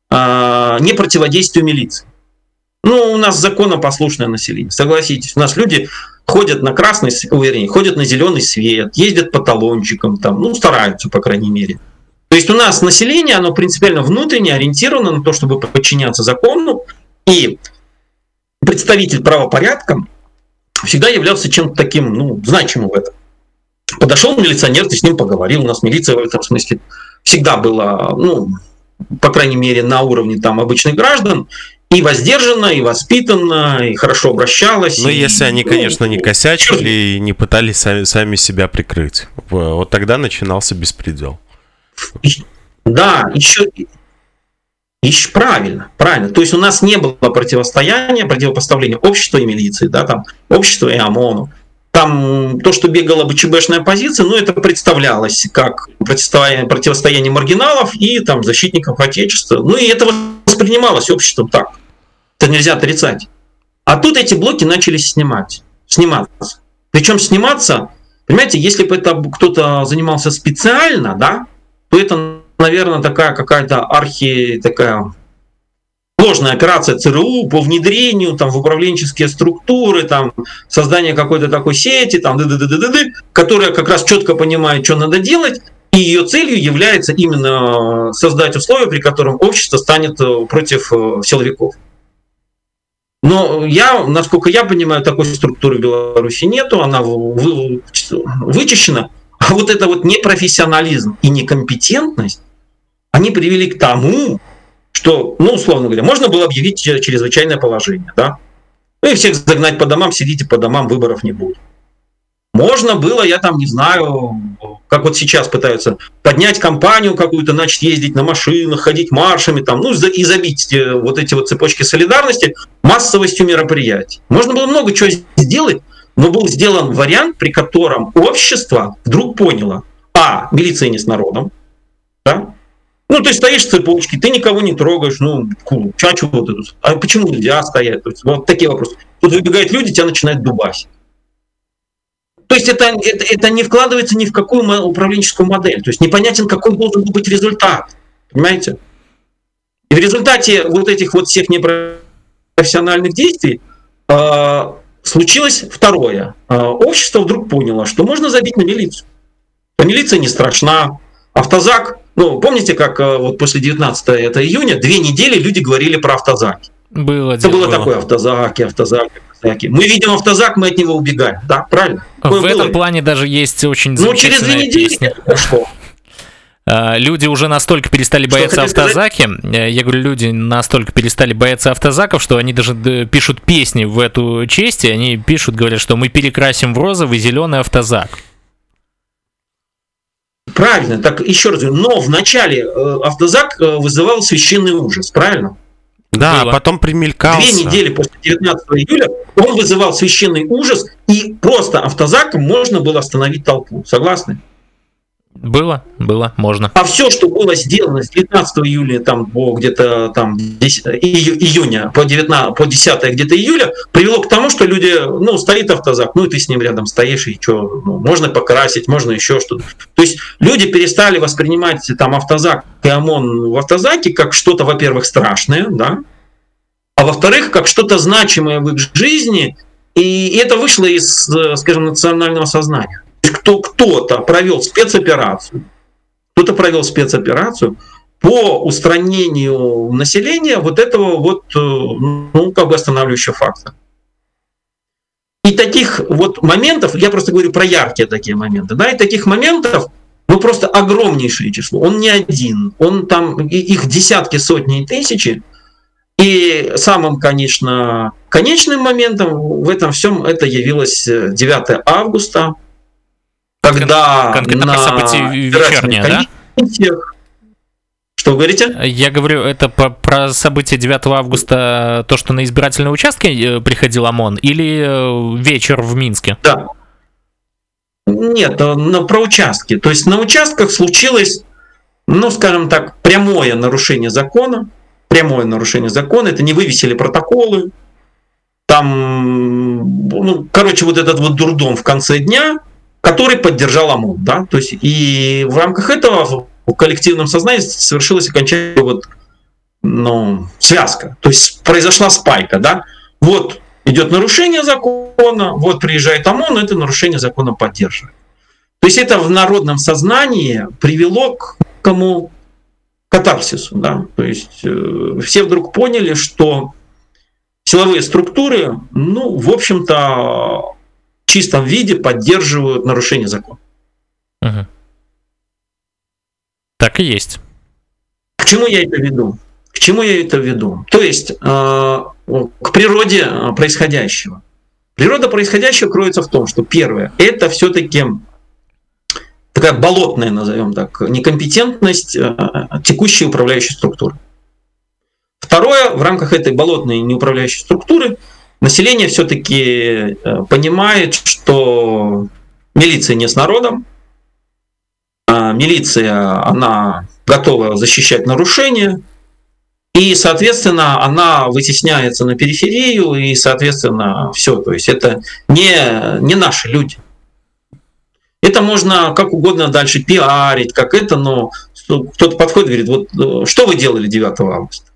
Speaker 3: э, непротиводействию милиции. Ну, у нас законопослушное население, согласитесь. У нас люди ходят на красный, вернее, ходят на зеленый свет, ездят по талончикам, там, ну, стараются, по крайней мере. То есть у нас население, оно принципиально внутренне ориентировано на то, чтобы подчиняться закону, и представитель правопорядка всегда являлся чем-то таким, ну, значимым в этом. Подошел милиционер, ты с ним поговорил, у нас милиция в этом смысле всегда была, ну, по крайней мере, на уровне там обычных граждан, и воздержана, и воспитана, и хорошо обращалась.
Speaker 2: Ну,
Speaker 3: и,
Speaker 2: если они,
Speaker 3: ну,
Speaker 2: конечно, не косячили и не пытались сами, сами себя прикрыть. Вот тогда начинался беспредел.
Speaker 3: Да, еще, еще правильно, правильно. То есть у нас не было противостояния, противопоставления общества и милиции, да, там, общества и ОМОНу. Там то, что бегала бы ЧБшная позиция, ну, это представлялось как противостояние, противостояние маргиналов и там защитников Отечества. Ну, и это воспринималось обществом так. Это нельзя отрицать. А тут эти блоки начали снимать, сниматься. Причем сниматься, понимаете, если бы это кто-то занимался специально, да, то это, наверное, такая какая-то архи, такая сложная операция ЦРУ по внедрению там, в управленческие структуры, там, создание какой-то такой сети, там, ды -ды -ды -ды -ды, которая как раз четко понимает, что надо делать, и ее целью является именно создать условия, при котором общество станет э, против э, силовиков. Но я, насколько я понимаю, такой структуры в Беларуси нету, она вычищена. А вот это вот непрофессионализм и некомпетентность, они привели к тому, что, ну, условно говоря, можно было объявить чрезвычайное положение, да? Ну и всех загнать по домам, сидите по домам, выборов не будет. Можно было, я там не знаю, как вот сейчас пытаются поднять компанию какую-то, начать ездить на машинах, ходить маршами, там, ну и забить э, вот эти вот цепочки солидарности массовостью мероприятий. Можно было много чего сделать, но был сделан вариант, при котором общество вдруг поняло, а, милиция не с народом, да, ну, ты стоишь в цепочке, ты никого не трогаешь, ну, чачу вот эту. А почему нельзя стоять? То есть, вот такие вопросы. Тут выбегают люди, тебя начинают дубасить. То есть это, это, это не вкладывается ни в какую управленческую модель. То есть непонятен, какой должен быть результат. Понимаете? И в результате вот этих вот всех непрофессиональных действий э, случилось второе. Э, общество вдруг поняло, что можно забить на милицию. А милиция не страшна. Автозак ну, помните, как э, вот после 19 это июня, две недели люди говорили про автозаки.
Speaker 1: Было
Speaker 3: Это было, было такое автозаки, автозаки, автозаки. Мы видим автозак, мы от него убегаем. Да, правильно.
Speaker 1: Такое в было. этом плане даже есть очень
Speaker 3: Ну, через две недели песня.
Speaker 1: что? А, люди уже настолько перестали бояться автозаки. Сказать? Э, я говорю, люди настолько перестали бояться автозаков, что они даже пишут песни в эту честь, и они пишут, говорят, что мы перекрасим в розовый зеленый автозак.
Speaker 3: Правильно, так еще раз говорю, но вначале э, автозак э, вызывал священный ужас, правильно?
Speaker 2: Да, Было. потом примелькался.
Speaker 3: Две недели после 19 июля он вызывал священный ужас, и просто автозаком можно было остановить толпу. Согласны?
Speaker 1: Было, было, можно.
Speaker 3: А все, что было сделано с 19 июля там, где-то там 10, ию, июня по 19, по 10 где-то июля, привело к тому, что люди, ну, стоит автозак, ну, и ты с ним рядом стоишь, и что, ну, можно покрасить, можно еще что-то. То есть люди перестали воспринимать там автозак и ОМОН в автозаке как что-то, во-первых, страшное, да, а во-вторых, как что-то значимое в их жизни, и это вышло из, скажем, национального сознания кто кто-то провел спецоперацию, кто-то провел спецоперацию по устранению населения вот этого вот, э, ну, как бы останавливающего фактора. И таких вот моментов, я просто говорю про яркие такие моменты, да, и таких моментов, ну, просто огромнейшее число. Он не один, он там, их десятки, сотни и тысячи. И самым, конечно, конечным моментом в этом всем это явилось 9 э, августа когда
Speaker 1: Конкретно на событие вечернее, да?
Speaker 3: Что вы говорите?
Speaker 1: Я говорю, это по, про событие 9 августа, то, что на избирательные участки э, приходил ОМОН, или э, вечер в Минске?
Speaker 3: Да. Нет, э, на, про участки. То есть на участках случилось, ну, скажем так, прямое нарушение закона. Прямое нарушение закона. Это не вывесили протоколы. Там, ну, короче, вот этот вот дурдом в конце дня – который поддержал ОМОН. Да? То есть и в рамках этого в коллективном сознании совершилась окончательная вот, ну, связка. То есть произошла спайка. Да? Вот идет нарушение закона, вот приезжает ОМОН, это нарушение закона поддерживает. То есть это в народном сознании привело к некому катарсису. Да? То есть э, все вдруг поняли, что силовые структуры, ну, в общем-то, в чистом виде поддерживают нарушение закона. Угу.
Speaker 1: Так и есть.
Speaker 3: К чему я это веду? К чему я это веду? То есть э, к природе происходящего. Природа происходящего кроется в том, что первое, это все-таки такая болотная, назовем так, некомпетентность э, текущей управляющей структуры. Второе, в рамках этой болотной неуправляющей структуры население все-таки э, понимает, что милиция не с народом, а милиция, она готова защищать нарушения, и, соответственно, она вытесняется на периферию, и, соответственно, все. То есть это не, не наши люди. Это можно как угодно дальше пиарить, как это, но кто-то подходит и говорит, вот э, что вы делали 9 августа?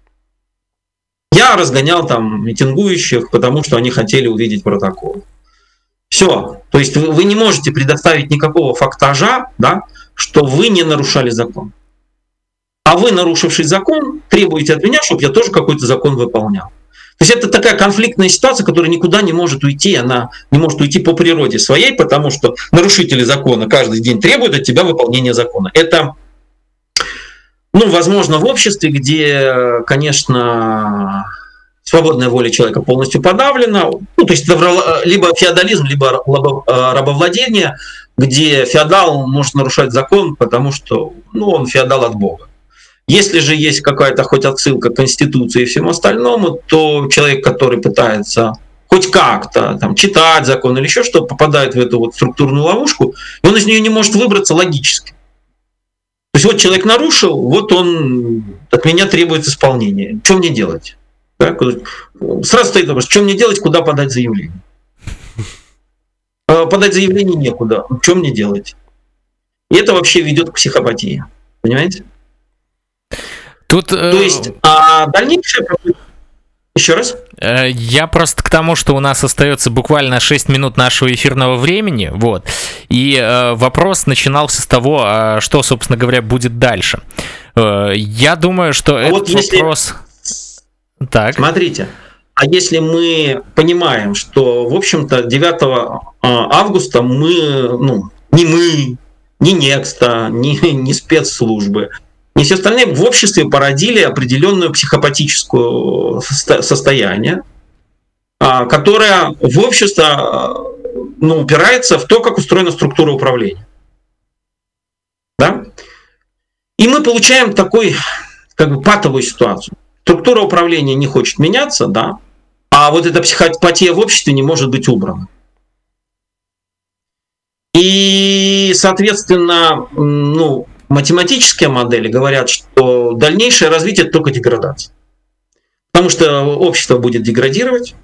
Speaker 3: Я разгонял там митингующих, потому что они хотели увидеть протокол. Все. То есть вы, не можете предоставить никакого фактажа, да, что вы не нарушали закон. А вы, нарушивший закон, требуете от меня, чтобы я тоже какой-то закон выполнял. То есть это такая конфликтная ситуация, которая никуда не может уйти, она не может уйти по природе своей, потому что нарушители закона каждый день требуют от тебя выполнения закона. Это ну, возможно, в обществе, где, конечно, свободная воля человека полностью подавлена, ну, то есть либо феодализм, либо рабовладение, где феодал может нарушать закон, потому что ну, он феодал от Бога. Если же есть какая-то хоть отсылка к Конституции и всему остальному, то человек, который пытается хоть как-то там, читать закон или еще что, попадает в эту вот структурную ловушку, и он из нее не может выбраться логически. То есть вот человек нарушил, вот он от меня требует исполнения. Что мне делать? Так? Сразу стоит вопрос, что мне делать, куда подать заявление? А, подать заявление некуда. Что мне делать? И это вообще ведет к психопатии. Понимаете?
Speaker 1: Тут, э,
Speaker 3: То есть, а дальнейшее еще раз?
Speaker 1: Э, я просто к тому, что у нас остается буквально 6 минут нашего эфирного времени, вот. И э, вопрос начинался с того, э, что, собственно говоря, будет дальше. Э, я думаю, что а этот вот если... вопрос...
Speaker 3: Так. Смотрите, а если мы понимаем, что, в общем-то, 9 э, августа мы, ну, не мы, не Некста, не, не спецслужбы, и все остальные в обществе породили определенную психопатическую состояние, а, которое в обществе ну, упирается в то, как устроена структура управления. Да? И мы получаем такой как бы патовую ситуацию. Структура управления не хочет меняться, да, а вот эта психопатия в обществе не может быть убрана. И, соответственно, ну, математические модели говорят, что дальнейшее развитие только деградация. Потому что общество будет деградировать,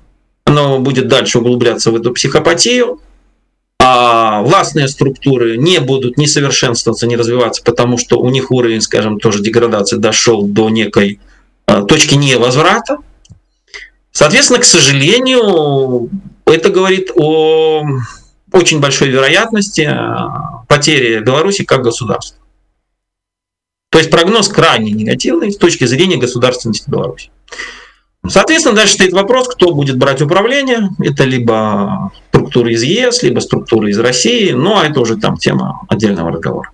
Speaker 3: оно будет дальше углубляться в эту психопатию, а властные структуры не будут ни совершенствоваться, ни развиваться, потому что у них уровень, скажем, тоже деградации дошел до некой а, точки невозврата. Соответственно, к сожалению, это говорит о очень большой вероятности а, потери Беларуси как государства. То есть прогноз крайне негативный с точки зрения государственности Беларуси. Соответственно, дальше стоит вопрос, кто будет брать управление. Это либо структуры из ЕС, либо структуры из России. Ну, а это уже там тема отдельного разговора.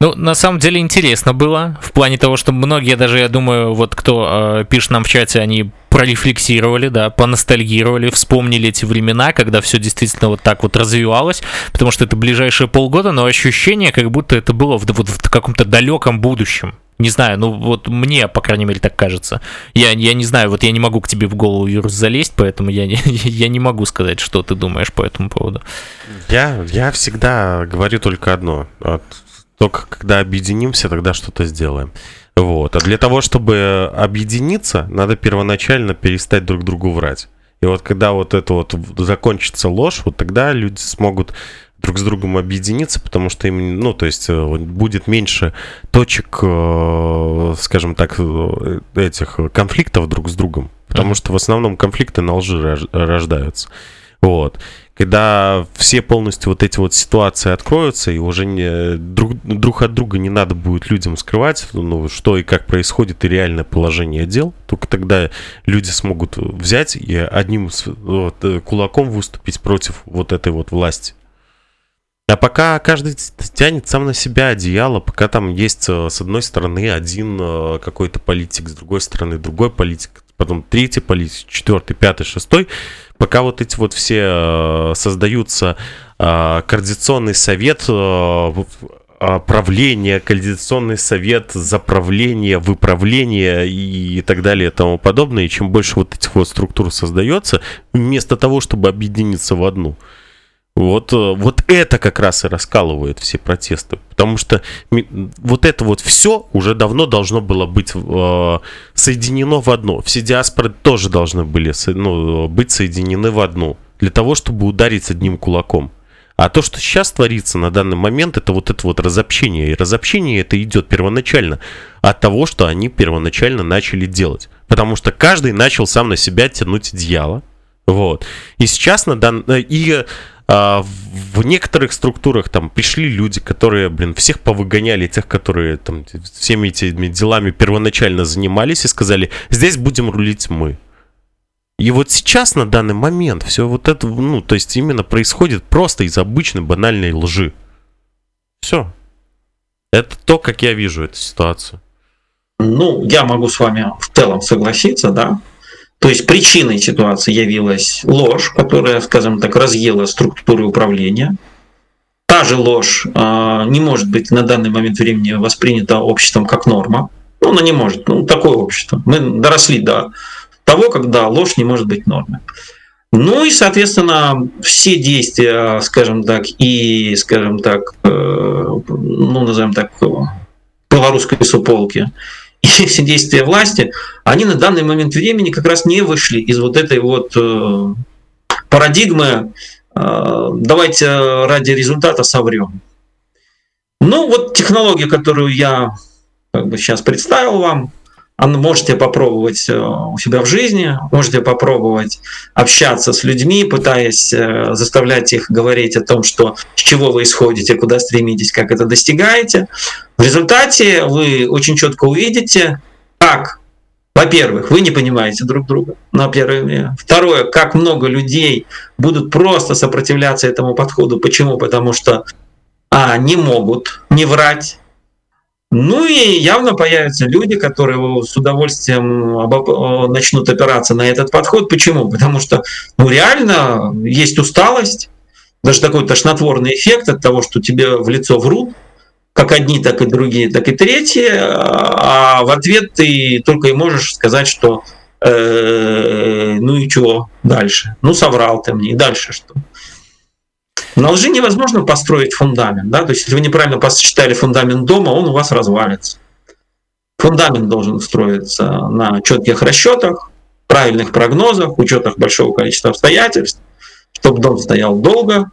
Speaker 1: Ну, на самом деле интересно было, в плане того, что многие даже, я думаю, вот кто э, пишет нам в чате, они прорефлексировали, да, поностальгировали, вспомнили эти времена, когда все действительно вот так вот развивалось, потому что это ближайшие полгода, но ощущение, как будто это было в, вот, в каком-то далеком будущем. Не знаю, ну вот мне, по крайней мере, так кажется. Я, я не знаю, вот я не могу к тебе в голову, Юрус, залезть, поэтому я, я не могу сказать, что ты думаешь по этому поводу.
Speaker 2: Я, я всегда говорю только одно. Только когда объединимся, тогда что-то сделаем. Вот. А для того, чтобы объединиться, надо первоначально перестать друг другу врать. И вот когда вот это вот закончится ложь, вот тогда люди смогут друг с другом объединиться, потому что им, ну, то есть э, будет меньше точек, э, скажем так, э, этих конфликтов друг с другом, потому что в основном конфликты на лжи рождаются. Вот. Когда все полностью вот эти вот ситуации откроются, и уже не, друг, друг от друга не надо будет людям скрывать, ну, что и как происходит, и реальное положение дел, только тогда люди смогут взять и одним вот, э, кулаком выступить против вот этой вот власти. А пока каждый тянет сам на себя одеяло, пока там есть э, с одной стороны один э, какой-то политик, с другой стороны другой политик, потом третий политик, четвертый, пятый, шестой, пока вот эти вот все э, создаются координационный совет правление, координационный совет, заправление, выправление и так далее и тому подобное. И чем больше вот этих вот структур создается, вместо того, чтобы объединиться в одну – вот, э, вот это как раз и раскалывает все протесты. Потому что вот это вот все уже давно должно было быть э, соединено в одно. Все диаспоры тоже должны были ну, быть соединены в одну. Для того, чтобы ударить одним кулаком. А то, что сейчас творится на данный момент, это вот это вот разобщение. И разобщение это идет первоначально от того, что они первоначально начали делать. Потому что каждый начал сам на себя тянуть одеяло. Вот. И сейчас на дан... И а, в некоторых структурах там пришли люди, которые, блин, всех повыгоняли, тех, которые там всеми этими делами первоначально занимались и сказали, здесь будем рулить мы. И вот сейчас, на данный момент, все вот это, ну, то есть именно происходит просто из обычной банальной лжи. Все. Это то, как я вижу эту ситуацию.
Speaker 3: Ну, я могу с вами в целом согласиться, да. То есть причиной ситуации явилась ложь, которая, скажем так, разъела структуры управления. Та же ложь э, не может быть на данный момент времени воспринята обществом как норма. Ну, она не может. Ну, такое общество. Мы доросли до того, когда ложь не может быть нормой. Ну и, соответственно, все действия, скажем так, и, скажем так, э, ну, назовем так, белорусской суполки, и все действия власти, они на данный момент времени как раз не вышли из вот этой вот э, парадигмы э, «давайте ради результата соврем». Ну вот технология, которую я как бы сейчас представил вам, можете попробовать э, у себя в жизни, можете попробовать общаться с людьми, пытаясь э, заставлять их говорить о том, что с чего вы исходите, куда стремитесь, как это достигаете. В результате вы очень четко увидите, как, во-первых, вы не понимаете друг друга, на первое. Второе, как много людей будут просто сопротивляться этому подходу. Почему? Потому что а, не могут не врать, ну и явно появятся люди, которые с удовольствием э, начнут опираться на этот подход. Почему? Потому что ну, реально есть усталость, даже такой тошнотворный эффект от того, что тебе в лицо врут, как одни, так и другие, так и третьи, а в ответ ты только и можешь сказать, что э, ну и чего дальше? Ну соврал ты мне, и дальше что? На лжи невозможно построить фундамент. Да? То есть, если вы неправильно посчитали фундамент дома, он у вас развалится. Фундамент должен строиться на четких расчетах, правильных прогнозах, учетах большого количества обстоятельств, чтобы дом стоял долго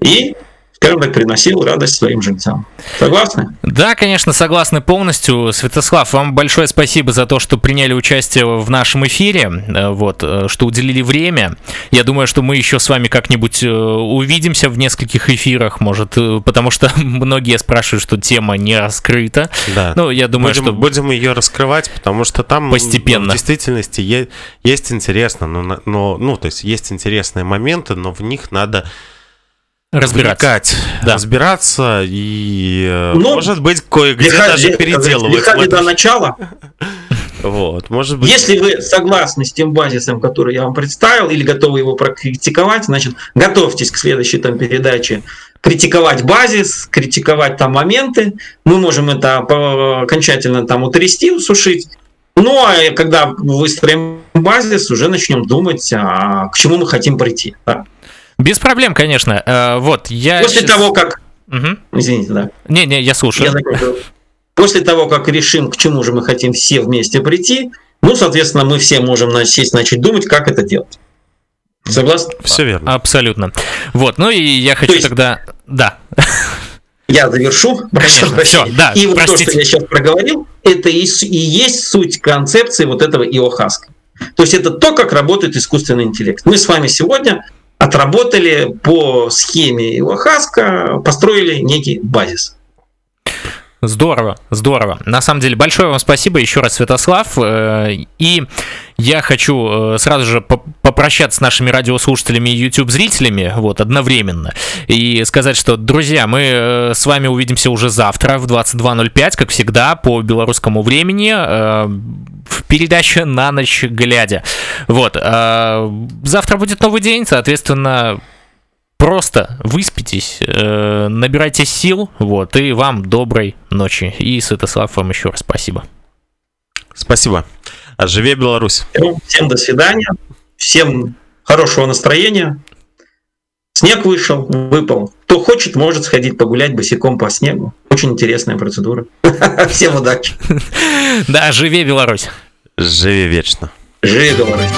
Speaker 3: и скажем так, приносил радость своим жильцам. Согласны?
Speaker 1: Да, конечно, согласны полностью. Святослав, вам большое спасибо за то, что приняли участие в нашем эфире, э, вот, э, что уделили время. Я думаю, что мы еще с вами как-нибудь э, увидимся в нескольких эфирах, может, потому что многие спрашивают, что тема не раскрыта.
Speaker 2: Да. Ну, я думаю, будем, что... Будем ее раскрывать, потому что там
Speaker 1: постепенно.
Speaker 2: в действительности есть, есть интересно, но, но, ну, то есть есть интересные моменты, но в них надо разбираться. да. разбираться и, э, ну, может быть, кое-где даже переделывать. Легка
Speaker 3: до начала.
Speaker 2: Вот, может быть.
Speaker 3: Если вы согласны с тем базисом, который я вам представил, или готовы его прокритиковать, значит, готовьтесь к следующей там передаче критиковать базис, критиковать там моменты. Мы можем это окончательно там утрясти, усушить. Ну, а когда выстроим базис, уже начнем думать, а к чему мы хотим прийти. Да?
Speaker 1: Без проблем, конечно. Э, вот, я...
Speaker 3: После сейчас... того, как... Угу. Извините, да.
Speaker 1: Не-не, я слушаю. Я
Speaker 3: После того, как решим, к чему же мы хотим все вместе прийти, ну, соответственно, мы все можем сесть, начать думать, как это делать. Согласны?
Speaker 2: Все верно.
Speaker 1: Абсолютно. Вот, ну и я хочу есть, тогда... Да.
Speaker 3: Я завершу.
Speaker 1: Конечно, все, да,
Speaker 3: И вот простите. то, что я сейчас проговорил, это и, и есть суть концепции вот этого иохаска. То есть это то, как работает искусственный интеллект. Мы с вами сегодня отработали по схеме Илохаска, построили некий базис.
Speaker 1: Здорово, здорово. На самом деле, большое вам спасибо еще раз, Святослав. Э, и я хочу э, сразу же попрощаться с нашими радиослушателями и YouTube-зрителями вот, одновременно. И сказать, что, друзья, мы э, с вами увидимся уже завтра в 22.05, как всегда, по белорусскому времени в передаче «На ночь глядя». Вот. Завтра будет новый день, соответственно, Просто выспитесь, э, набирайте сил, вот, и вам доброй ночи. И, Святослав, вам еще раз спасибо.
Speaker 2: Спасибо. А живе Беларусь.
Speaker 3: Всем до свидания, всем хорошего настроения. Снег вышел, выпал. Кто хочет, может сходить погулять босиком по снегу. Очень интересная процедура. Всем удачи.
Speaker 1: Да, живе Беларусь.
Speaker 2: Живи вечно.
Speaker 3: Живи Беларусь.